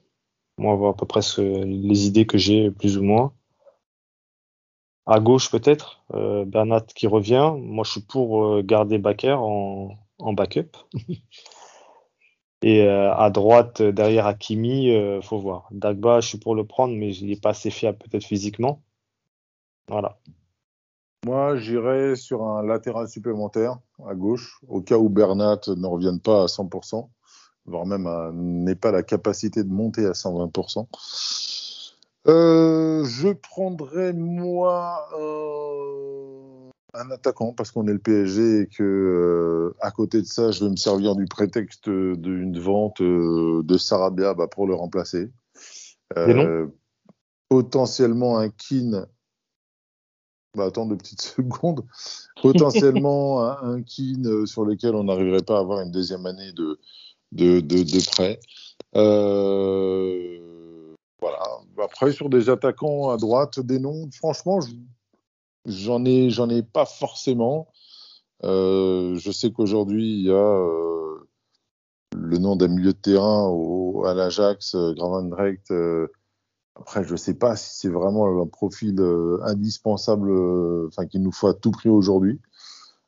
Moi, voilà à peu près les idées que j'ai plus ou moins. À gauche peut-être, euh, Bernat qui revient. Moi, je suis pour euh, garder Baker en, backup. Et euh, à droite, derrière Hakimi, euh, faut voir. Dagba, je suis pour le prendre, mais il n'est pas assez fiable peut-être physiquement. Voilà. Moi, j'irai sur un latéral supplémentaire à gauche, au cas où Bernat ne revienne pas à 100%, voire même n'ait pas la capacité de monter à 120%. Euh, je prendrais moi euh, un attaquant parce qu'on est le PSG et que euh, à côté de ça, je vais me servir du prétexte d'une vente de Sarabia bah, pour le remplacer. potentiellement un Keane. Bah, attends deux petites secondes. Potentiellement un, un Keane sur lequel on n'arriverait pas à avoir une deuxième année de, de, prêt. Euh, voilà. Après, sur des attaquants à droite, des noms, franchement, j'en ai, pas forcément. Euh, je sais qu'aujourd'hui, il y a euh, le nom d'un milieu de terrain à l'Ajax, Gravenrecht. Euh, après, je sais pas si c'est vraiment un profil indispensable, enfin, qu'il nous faut à tout prix aujourd'hui,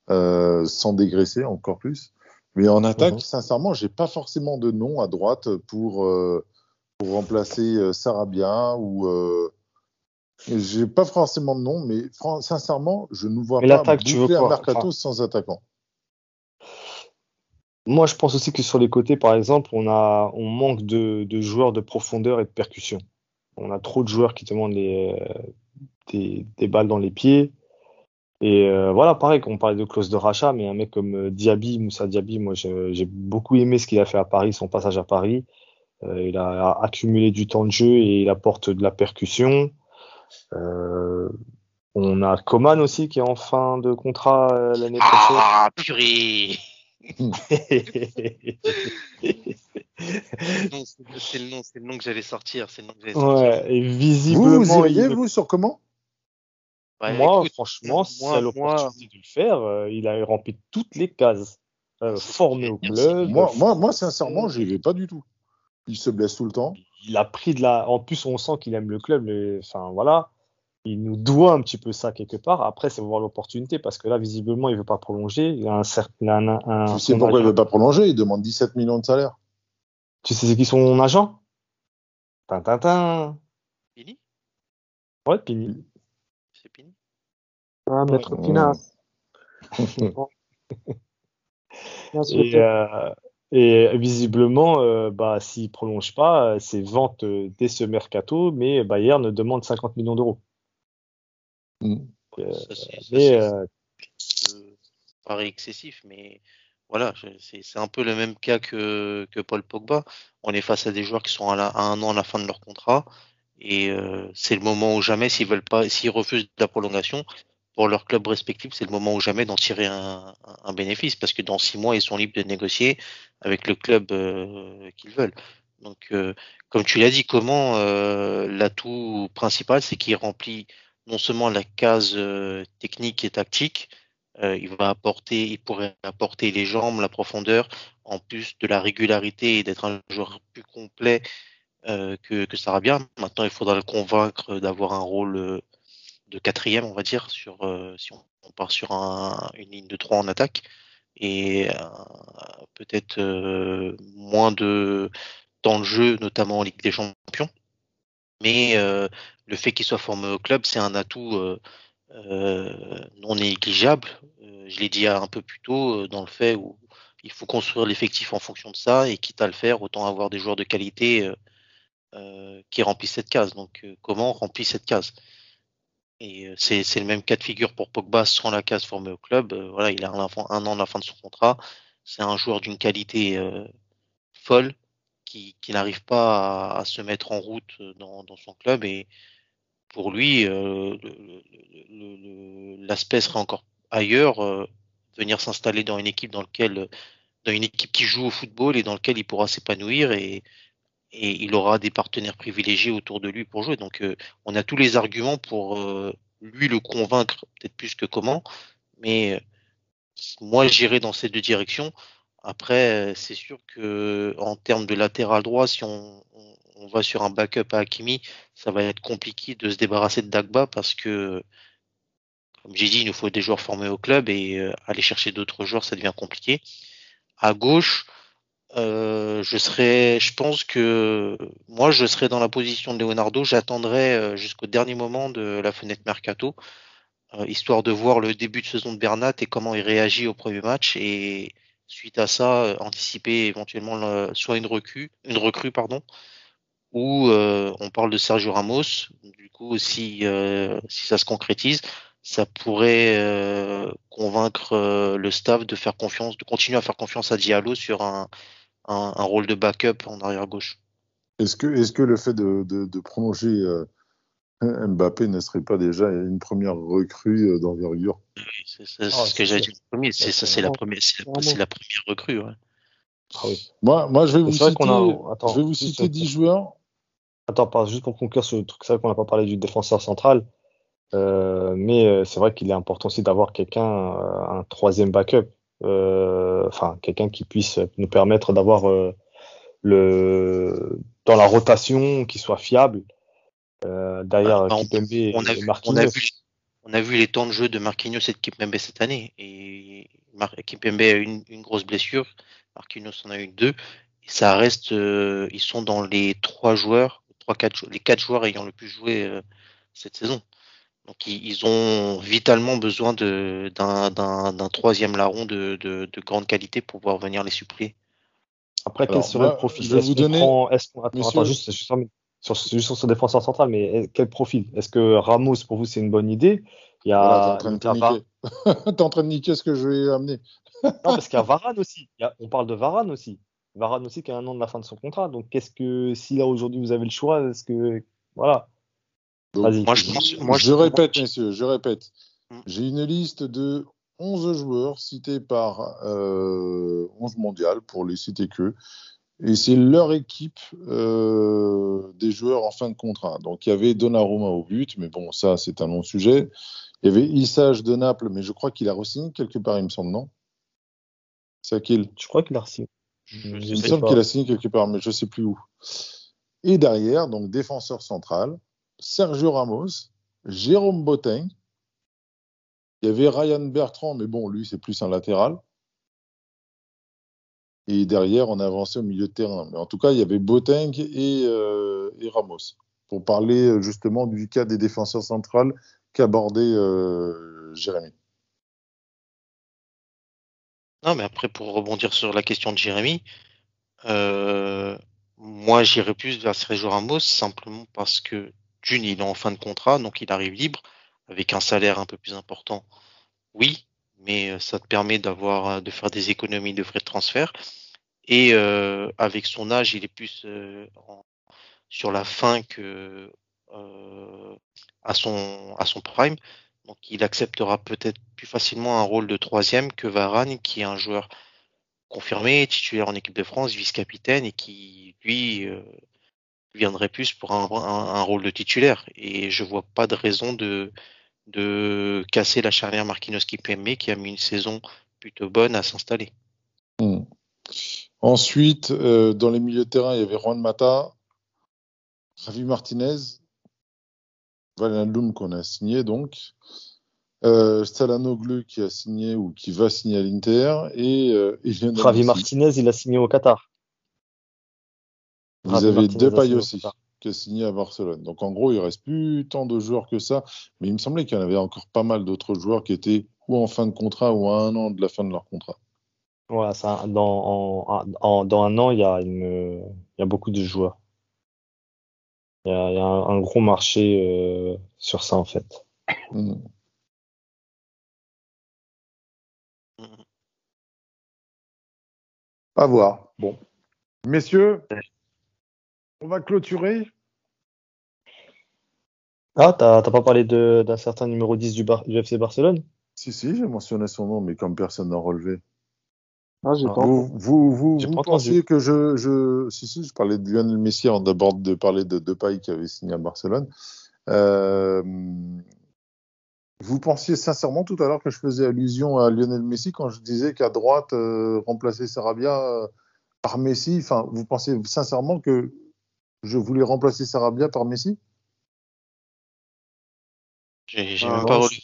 sans dégraisser encore plus. Mais en attaque, mhm. sincèrement, j'ai pas forcément de nom à droite pour pour remplacer euh, Sarabia ou euh, j'ai pas forcément de nom, mais sincèrement, je ne vois pas tu veux un mercato sans attaquant. Moi, je pense aussi que sur les côtés, par exemple, on a, on manque de, de joueurs de profondeur et de percussion. On a trop de joueurs qui demandent les, des, des balles dans les pieds. Et euh, voilà, pareil, on parlait de clause de rachat, mais un mec comme euh, Diaby, Moussa Diaby, moi j'ai beaucoup aimé ce qu'il a fait à Paris, son passage à Paris. Euh, il a accumulé du temps de jeu et il apporte de la percussion. Euh, on a Coman aussi qui est en fin de contrat l'année prochaine. Ah, purée c'est le nom, c'est le nom que j'allais sortir. C'est le nom que sortir. Ouais, et visiblement, vous, vous vous, sur comment Moi, franchement, si a l'opportunité de le faire, il a rempli toutes les cases. formé au club. Moi, moi, moi sincèrement, j'y vais pas du tout il se blesse tout le temps. Il a pris de la. En plus, on sent qu'il aime le club. Mais... Enfin, voilà. Il nous doit un petit peu ça quelque part. Après, c'est voir l'opportunité parce que là, visiblement, il veut pas prolonger. Il a un certain. Un, tu sais pourquoi il veut pas prolonger? Il demande 17 millions de salaire. Tu sais c'est qui son agent? Tintintin. Pini? Ouais, Pini. Pini. Ah, maître Pinas. Et, euh, et visiblement, euh, bah, s'il prolonge pas, c'est vente euh, dès ce mercato, mais Bayern demande 50 millions d'euros. Mm. Euh, mais euh, paraît excessif, mais voilà, c'est un peu le même cas que, que Paul Pogba. On est face à des joueurs qui sont à, à un an à la fin de leur contrat, et euh, c'est le moment où jamais, s'ils veulent pas, s'ils refusent la prolongation, pour leur club respectif, c'est le moment ou jamais d'en tirer un, bénéfice parce que dans six mois, ils sont libres de négocier avec le club euh, qu'ils veulent. Donc, euh, comme tu l'as dit, comment euh, l'atout principal, c'est qu'il remplit non seulement la case technique et tactique, il va apporter, il pourrait apporter les jambes, la profondeur, en plus de la régularité et d'être un joueur plus complet que, que Sarabia. Maintenant, il faudra le convaincre d'avoir un rôle de quatrième, on va dire, sur euh, si on, part sur un, une ligne de trois en attaque et euh, peut-être euh, moins de temps de jeu, notamment en Ligue des Champions. Mais le fait qu'il soit formé au club, c'est un atout non négligeable. je l'ai dit un peu plus tôt dans le fait où il faut construire l'effectif en fonction de ça et quitte à le faire, autant avoir des joueurs de qualité qui remplissent cette case. Donc comment on remplit cette case? Et euh, c'est le même cas de figure pour Pogba sans la case formée au club. Euh, voilà, il a un, an à la fin de son contrat. C'est un joueur d'une qualité euh, folle qui, qui n'arrive pas à, se mettre en route dans, son club. Et pour lui, l'aspect serait encore ailleurs, venir s'installer dans une équipe dans laquelle dans une équipe qui joue au football et dans laquelle il pourra s'épanouir et il aura des partenaires privilégiés autour de lui pour jouer. Donc euh, on a tous les arguments pour euh, lui le convaincre, peut-être plus que comment, mais euh, moi j'irai dans ces deux directions. Après, c'est sûr que en termes de latéral droit, si on, on, va sur un backup à Hakimi, ça va être compliqué de se débarrasser de Dagba parce que, comme j'ai dit, il nous faut des joueurs formés au club et aller chercher d'autres joueurs, ça devient compliqué. À gauche, euh, je serais, je pense que moi, je serais dans la position de Leonardo. J'attendrai euh, jusqu'au dernier moment de la fenêtre mercato, euh, histoire de voir le début de saison de Bernat et comment il réagit au premier match. Et suite à ça, anticiper éventuellement soit une recrue, une recrue pardon, ou on parle de Sergio Ramos. Du coup, si si ça se concrétise, ça pourrait convaincre le staff de faire confiance, de continuer à faire confiance à Diallo sur un un, rôle de backup en arrière gauche. Est-ce que, est que le fait de, de, prolonger euh, Mbappé ne serait pas déjà une première recrue euh, d'envergure? C'est oh, ce que j'ai dit premier. C'est ça, c'est la première, c'est la, première recrue. Ah moi, moi, je vais vous citer, je vais vous citer 10 joueurs. Attends, juste pour conclure ce truc, c'est vrai qu'on n'a pas parlé du défenseur central, euh, mais c'est vrai qu'il est important aussi d'avoir quelqu'un, un troisième backup. Euh, enfin quelqu'un qui puisse nous permettre d'avoir euh, le dans la rotation qui soit fiable euh, derrière bah, Kipembe et, on a, Marquinhos. On a, vu, les temps de jeu de Marquinhos et de Kipembe cette année et Kipembe a eu une, grosse blessure, Marquinhos en a eu deux et ça reste ils sont dans les trois joueurs, trois quatre les quatre joueurs ayant le plus joué cette saison. Donc ils, ont vitalement besoin d'un troisième larron de, de, de, grande qualité pour pouvoir venir les suppléer. Après, quel serait le profil Je vais vous donner. attends, juste, sur, juste sur ce défenseur central, mais quel profil? Est-ce que Ramos, pour vous, c'est une bonne idée? Il y a. T'es en, train de niquer ce que je vais amener. non, parce qu'il y a Varane aussi. on parle de Varane aussi. Varane aussi qui a un an de la fin de son contrat. Donc, qu'est-ce que si là aujourd'hui vous avez le choix, est-ce que voilà moi, je, répète, messieurs, je répète. Mm. J'ai une liste de 11 joueurs cités par euh, 11 mondial, pour les citer que. Et c'est leur équipe euh, des joueurs en fin de contrat. Donc il y avait Donnarumma au but, mais bon, ça c'est un long sujet. Il y avait Issage de Naples, mais je crois qu'il a re-signé quelque part, il me semble, non? C'est à qui Je crois qu'il a re-signé. Il me semble qu'il a signé quelque part, mais je ne sais plus où. Et derrière, donc défenseur central, Sergio Ramos, Jérôme Boateng. Il y avait Ryan Bertrand, mais bon, lui, c'est plus un latéral. Et derrière, on a avancé au milieu de terrain. Mais en tout cas, il y avait Boateng et, euh, Ramos. Pour parler euh, justement du cas des défenseurs centrales qu'abordait euh, Jérémy. Non, mais après, pour rebondir sur la question de Jérémy, moi, j'irais plus vers Sergio Ramos simplement parce que d'une, il est en fin de contrat, donc il arrive libre avec un salaire un peu plus important. Oui, mais euh, ça te permet d'avoir euh, de faire des économies de frais de transfert. Et euh, avec son âge, il est plus sur la fin que à son à son prime. Donc il acceptera peut-être plus facilement un rôle de troisième que Varane, qui est un joueur confirmé, titulaire en équipe de France, vice-capitaine et qui lui viendrait plus pour un, un, rôle de titulaire. Et je vois pas de raison de, de casser la charnière Marquinhos Kipembe qui a mis une saison plutôt bonne à s'installer. Hmm. Ensuite, euh, dans les milieux de terrain, il y avait Juan Mata, Javi Martinez, Valendoum qu'on a signé donc, euh, Stalanoglu qui a signé ou qui va signer à l'Inter et, euh, Javi Martinez, il a signé au Qatar. Vous avez Depay aussi, qui a signé à Barcelone. Donc en gros, il reste plus tant de joueurs que ça. Mais il me semblait qu'il y en avait encore pas mal d'autres joueurs qui étaient ou en fin de contrat ou à un an de la fin de leur contrat. Voilà, ça, dans, dans un an, il y, a une, il y a beaucoup de joueurs. Il y a, un, gros marché euh, sur ça, en fait. Hmm. À voir. Bon. Messieurs, on va clôturer. Ah, t'as pas parlé d'un certain numéro 10 du, FC Barcelone? Si, si, j'ai mentionné son nom, mais comme personne n'a relevé. Ah, j'ai pas Vous, vous, vous, vous pas pensiez entendu. que je, je. Si, si, je parlais de Lionel Messi avant d'abord de parler de Depay qui avait signé à Barcelone. Euh, vous pensiez sincèrement tout à l'heure que je faisais allusion à Lionel Messi quand je disais qu'à droite, euh, remplacer Sarabia euh, par Messi? Enfin, vous pensiez sincèrement que je voulais remplacer Sarabia par Messi J'ai Ah, même pas relevé.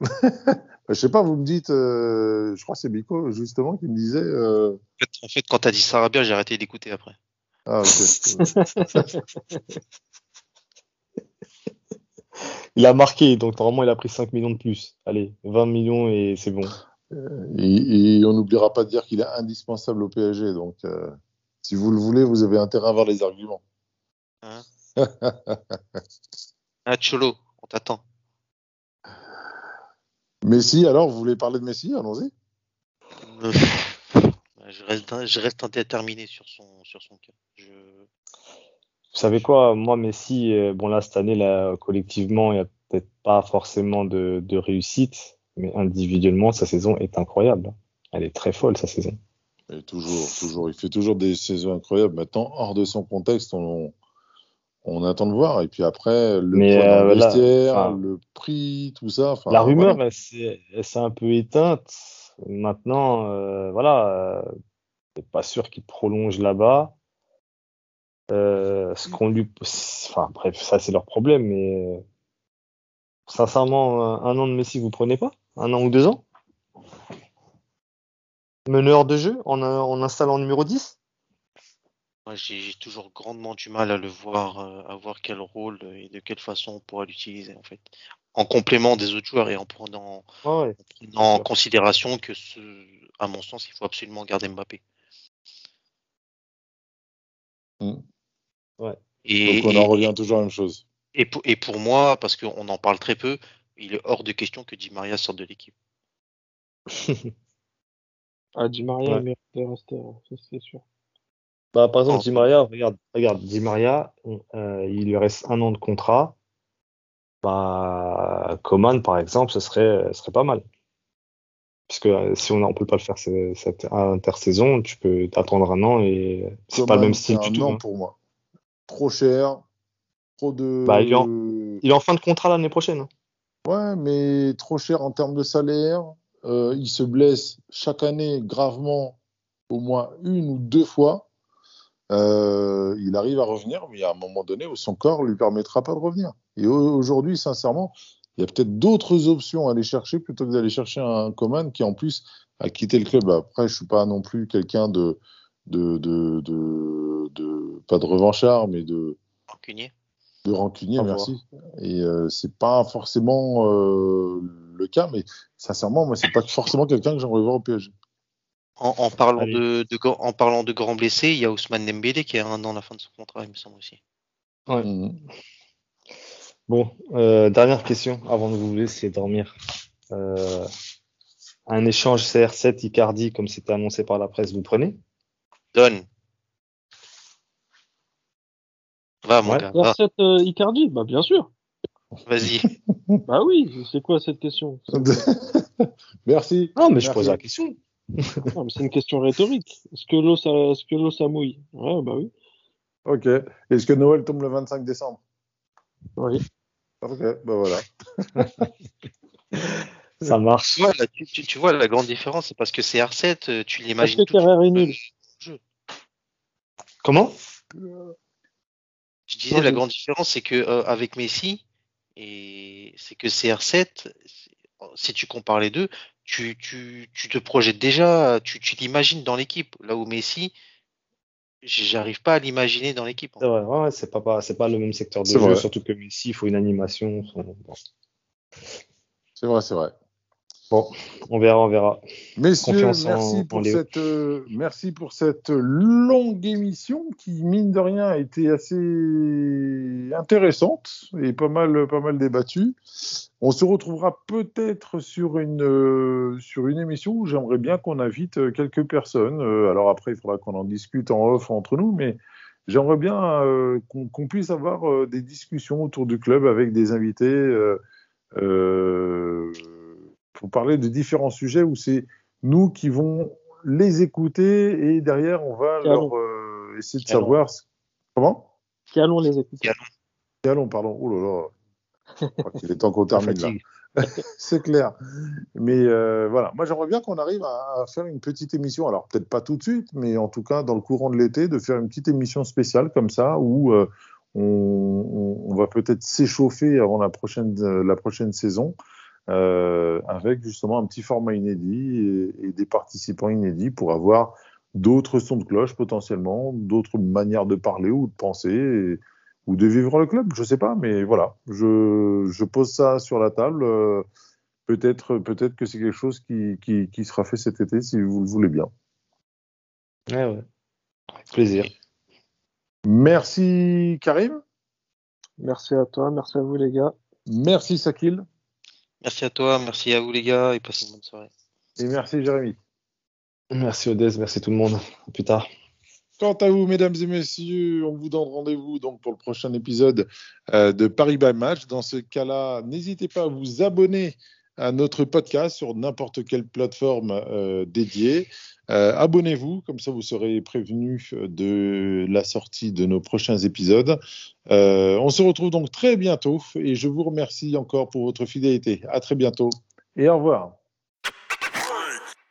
Je sais pas, vous me dites, euh, je crois que c'est Bico justement qui me disait. euh, En fait, en fait, quand t'as dit Sarabia, j'ai arrêté d'écouter après. Ah, ok. Il a marqué, donc normalement il a pris 5 millions de plus. Allez, 20 millions et c'est bon. Et, et on n'oubliera pas de dire qu'il est indispensable au PSG. Donc, euh, si vous le voulez, vous avez intérêt à avoir les arguments. Hein ah, Cholo, on t'attend. Messi, alors, vous voulez parler de Messi? Allons-y. Euh, Je reste, je reste indéterminé sur son, sur son cas. Je... Vous savez quoi, moi Messi, euh, bon là cette année là collectivement il n'y a peut-être pas forcément de, de réussite, mais individuellement sa saison est incroyable. Elle est très folle sa saison. Et toujours, toujours. Il fait toujours des saisons incroyables. Maintenant, hors de son contexte, on, on attend de voir. Et puis après, le Mais, euh, le là, vestiaire, enfin, le prix, tout ça. Enfin, La rumeur voilà. elle s'est un peu éteinte. Maintenant euh, voilà, euh, c'est pas sûr qu'il prolonge là-bas. Euh, ce qu'on lui, enfin bref ça c'est leur problème, mais euh, sincèrement un, un an de Messi vous prenez pas, un an ou deux ans? Meneur de jeu en, en installant numéro 10? Moi, j'ai toujours grandement du mal à le voir, euh, à voir quel rôle et de quelle façon on pourra l'utiliser en fait. En complément des autres joueurs et en prenant, Ouais, ouais. en prenant en sûr. considération que ce, à mon sens, il faut absolument garder Mbappé. Mm. Et, Donc, on en revient toujours à la même chose. et pour, et pour moi, parce qu'on en parle très peu, il est hors de question que Di Maria sorte de l'équipe. Ah, Di Maria Ouais. mérite de rester, hein, c'est sûr. Bah, par exemple, En Di Maria, regarde, regarde, Di Maria, euh, il lui reste un an de contrat. Bah, Coman, par exemple, ce serait, ce serait pas mal. Puisque euh, si on on peut pas le faire ce- cette intersaison, tu peux t'attendre un an et c'est pas le même style du un tout. an hein. pour moi. Trop cher. Trop de. Bah, il est Il est en fin de contrat l'année prochaine. hein. Ouais, mais trop cher en termes de salaire. Euh, il se blesse chaque année gravement, au moins une ou deux fois. Euh, il arrive à revenir, mais il y a un moment donné où son corps lui permettra pas de revenir. Et au- aujourd'hui, sincèrement, il y a peut-être d'autres options à aller chercher plutôt que d'aller chercher un Coman qui en plus a quitté le club. Après, je suis pas non plus quelqu'un de, de, de, de, de- pas de revanchard, mais de, Rancunier. de rancunier, merci. Et euh, c'est pas forcément euh, le cas, mais sincèrement, moi, c'est pas forcément quelqu'un que j'aimerais voir au PSG. En, en parlant Allez. de, en parlant de grands blessés, il y a Ousmane Dembélé qui a un an à la fin de son contrat, il me semble aussi. Ouais. Mhm. Bon, euh, dernière question avant de vous laisser dormir. Euh, un échange CR7 Icardi comme c'était annoncé par la presse, vous prenez? Donne. Va, mon Ouais. gars, va. R7 euh, Icardi, bah bien sûr. Vas-y. Bah oui, c'est quoi cette question Merci. Non, mais je pose la question. Non, mais C'est une question rhétorique. Est-ce que l'eau ça, est-ce que l'eau ça mouille? Ouais, bah oui. Ok. Est-ce que Noël tombe le 25 décembre? Oui. Ok, bah voilà. Ça marche. Tu vois, là, tu, tu- tu vois, la grande différence, c'est parce que c'est R7, euh, tu l'imagines tout est nul. Comment? Je disais, Non, la je- grande différence, c'est que euh, avec Messi, et c'est que CR7, c'est- si tu compares les deux, tu, tu, tu te projettes déjà, tu, tu l'imagines dans l'équipe. Là où Messi, j'arrive pas à l'imaginer dans l'équipe. C'est vrai, ouais, ouais, c'est pas, pas, c'est pas le même secteur de jeu, vrai. surtout que Messi, il faut une animation. Bon, C'est vrai, c'est vrai. On verra, on verra. Messieurs, Confiance en- merci, en pour Léo. cette, euh, merci pour cette longue émission qui, mine de rien, a été assez intéressante et pas mal, pas mal débattue. On se retrouvera peut-être sur une, euh, sur une émission où j'aimerais bien qu'on invite euh, quelques personnes. Euh, alors après, il faudra qu'on en discute en off entre nous, mais j'aimerais bien qu'on puisse avoir des discussions autour du club avec des invités. Pour parler de différents sujets où c'est nous qui vont les écouter et derrière, on va leur euh, essayer de Qui savoir. ce- Comment? Qui allons les écouter? Qui allons. Qui allons, pardon. Oh là là. Je crois qu'il est temps qu'on termine là. C'est clair. Mais euh, voilà, moi j'aimerais bien qu'on arrive à, à faire une petite émission. Alors peut-être pas tout de suite, mais en tout cas dans le courant de l'été, de faire une petite émission spéciale comme ça où euh, on, on- on va peut-être s'échauffer avant la prochaine, la prochaine saison euh, avec justement un petit format inédit et, et des participants inédits pour avoir d'autres sons de cloche potentiellement, d'autres manières de parler ou de penser. et- ou de vivre le club, je sais pas, mais voilà, je, je pose ça sur la table. euh, peut-être, peut-être que c'est quelque chose qui, qui, qui sera fait cet été si vous le voulez bien. Ouais, ouais. Avec plaisir. Merci Karim, Merci à toi, merci à vous les gars. merci Sakil Merci à toi, merci à vous les gars et passez une bonne soirée. et merci Jérémy. Merci Odez, merci tout le monde. À plus tard. Quant à vous, mesdames et messieurs, on vous donne rendez-vous donc pour le prochain épisode euh, de Paris by Match. Dans ce cas-là, n'hésitez pas à vous abonner à notre podcast sur n'importe quelle plateforme euh, dédiée. Euh, Abonnez-vous, comme ça vous serez prévenus de la sortie de nos prochains épisodes. Euh, on se retrouve donc très bientôt et je vous remercie encore pour votre fidélité. À très bientôt et au revoir.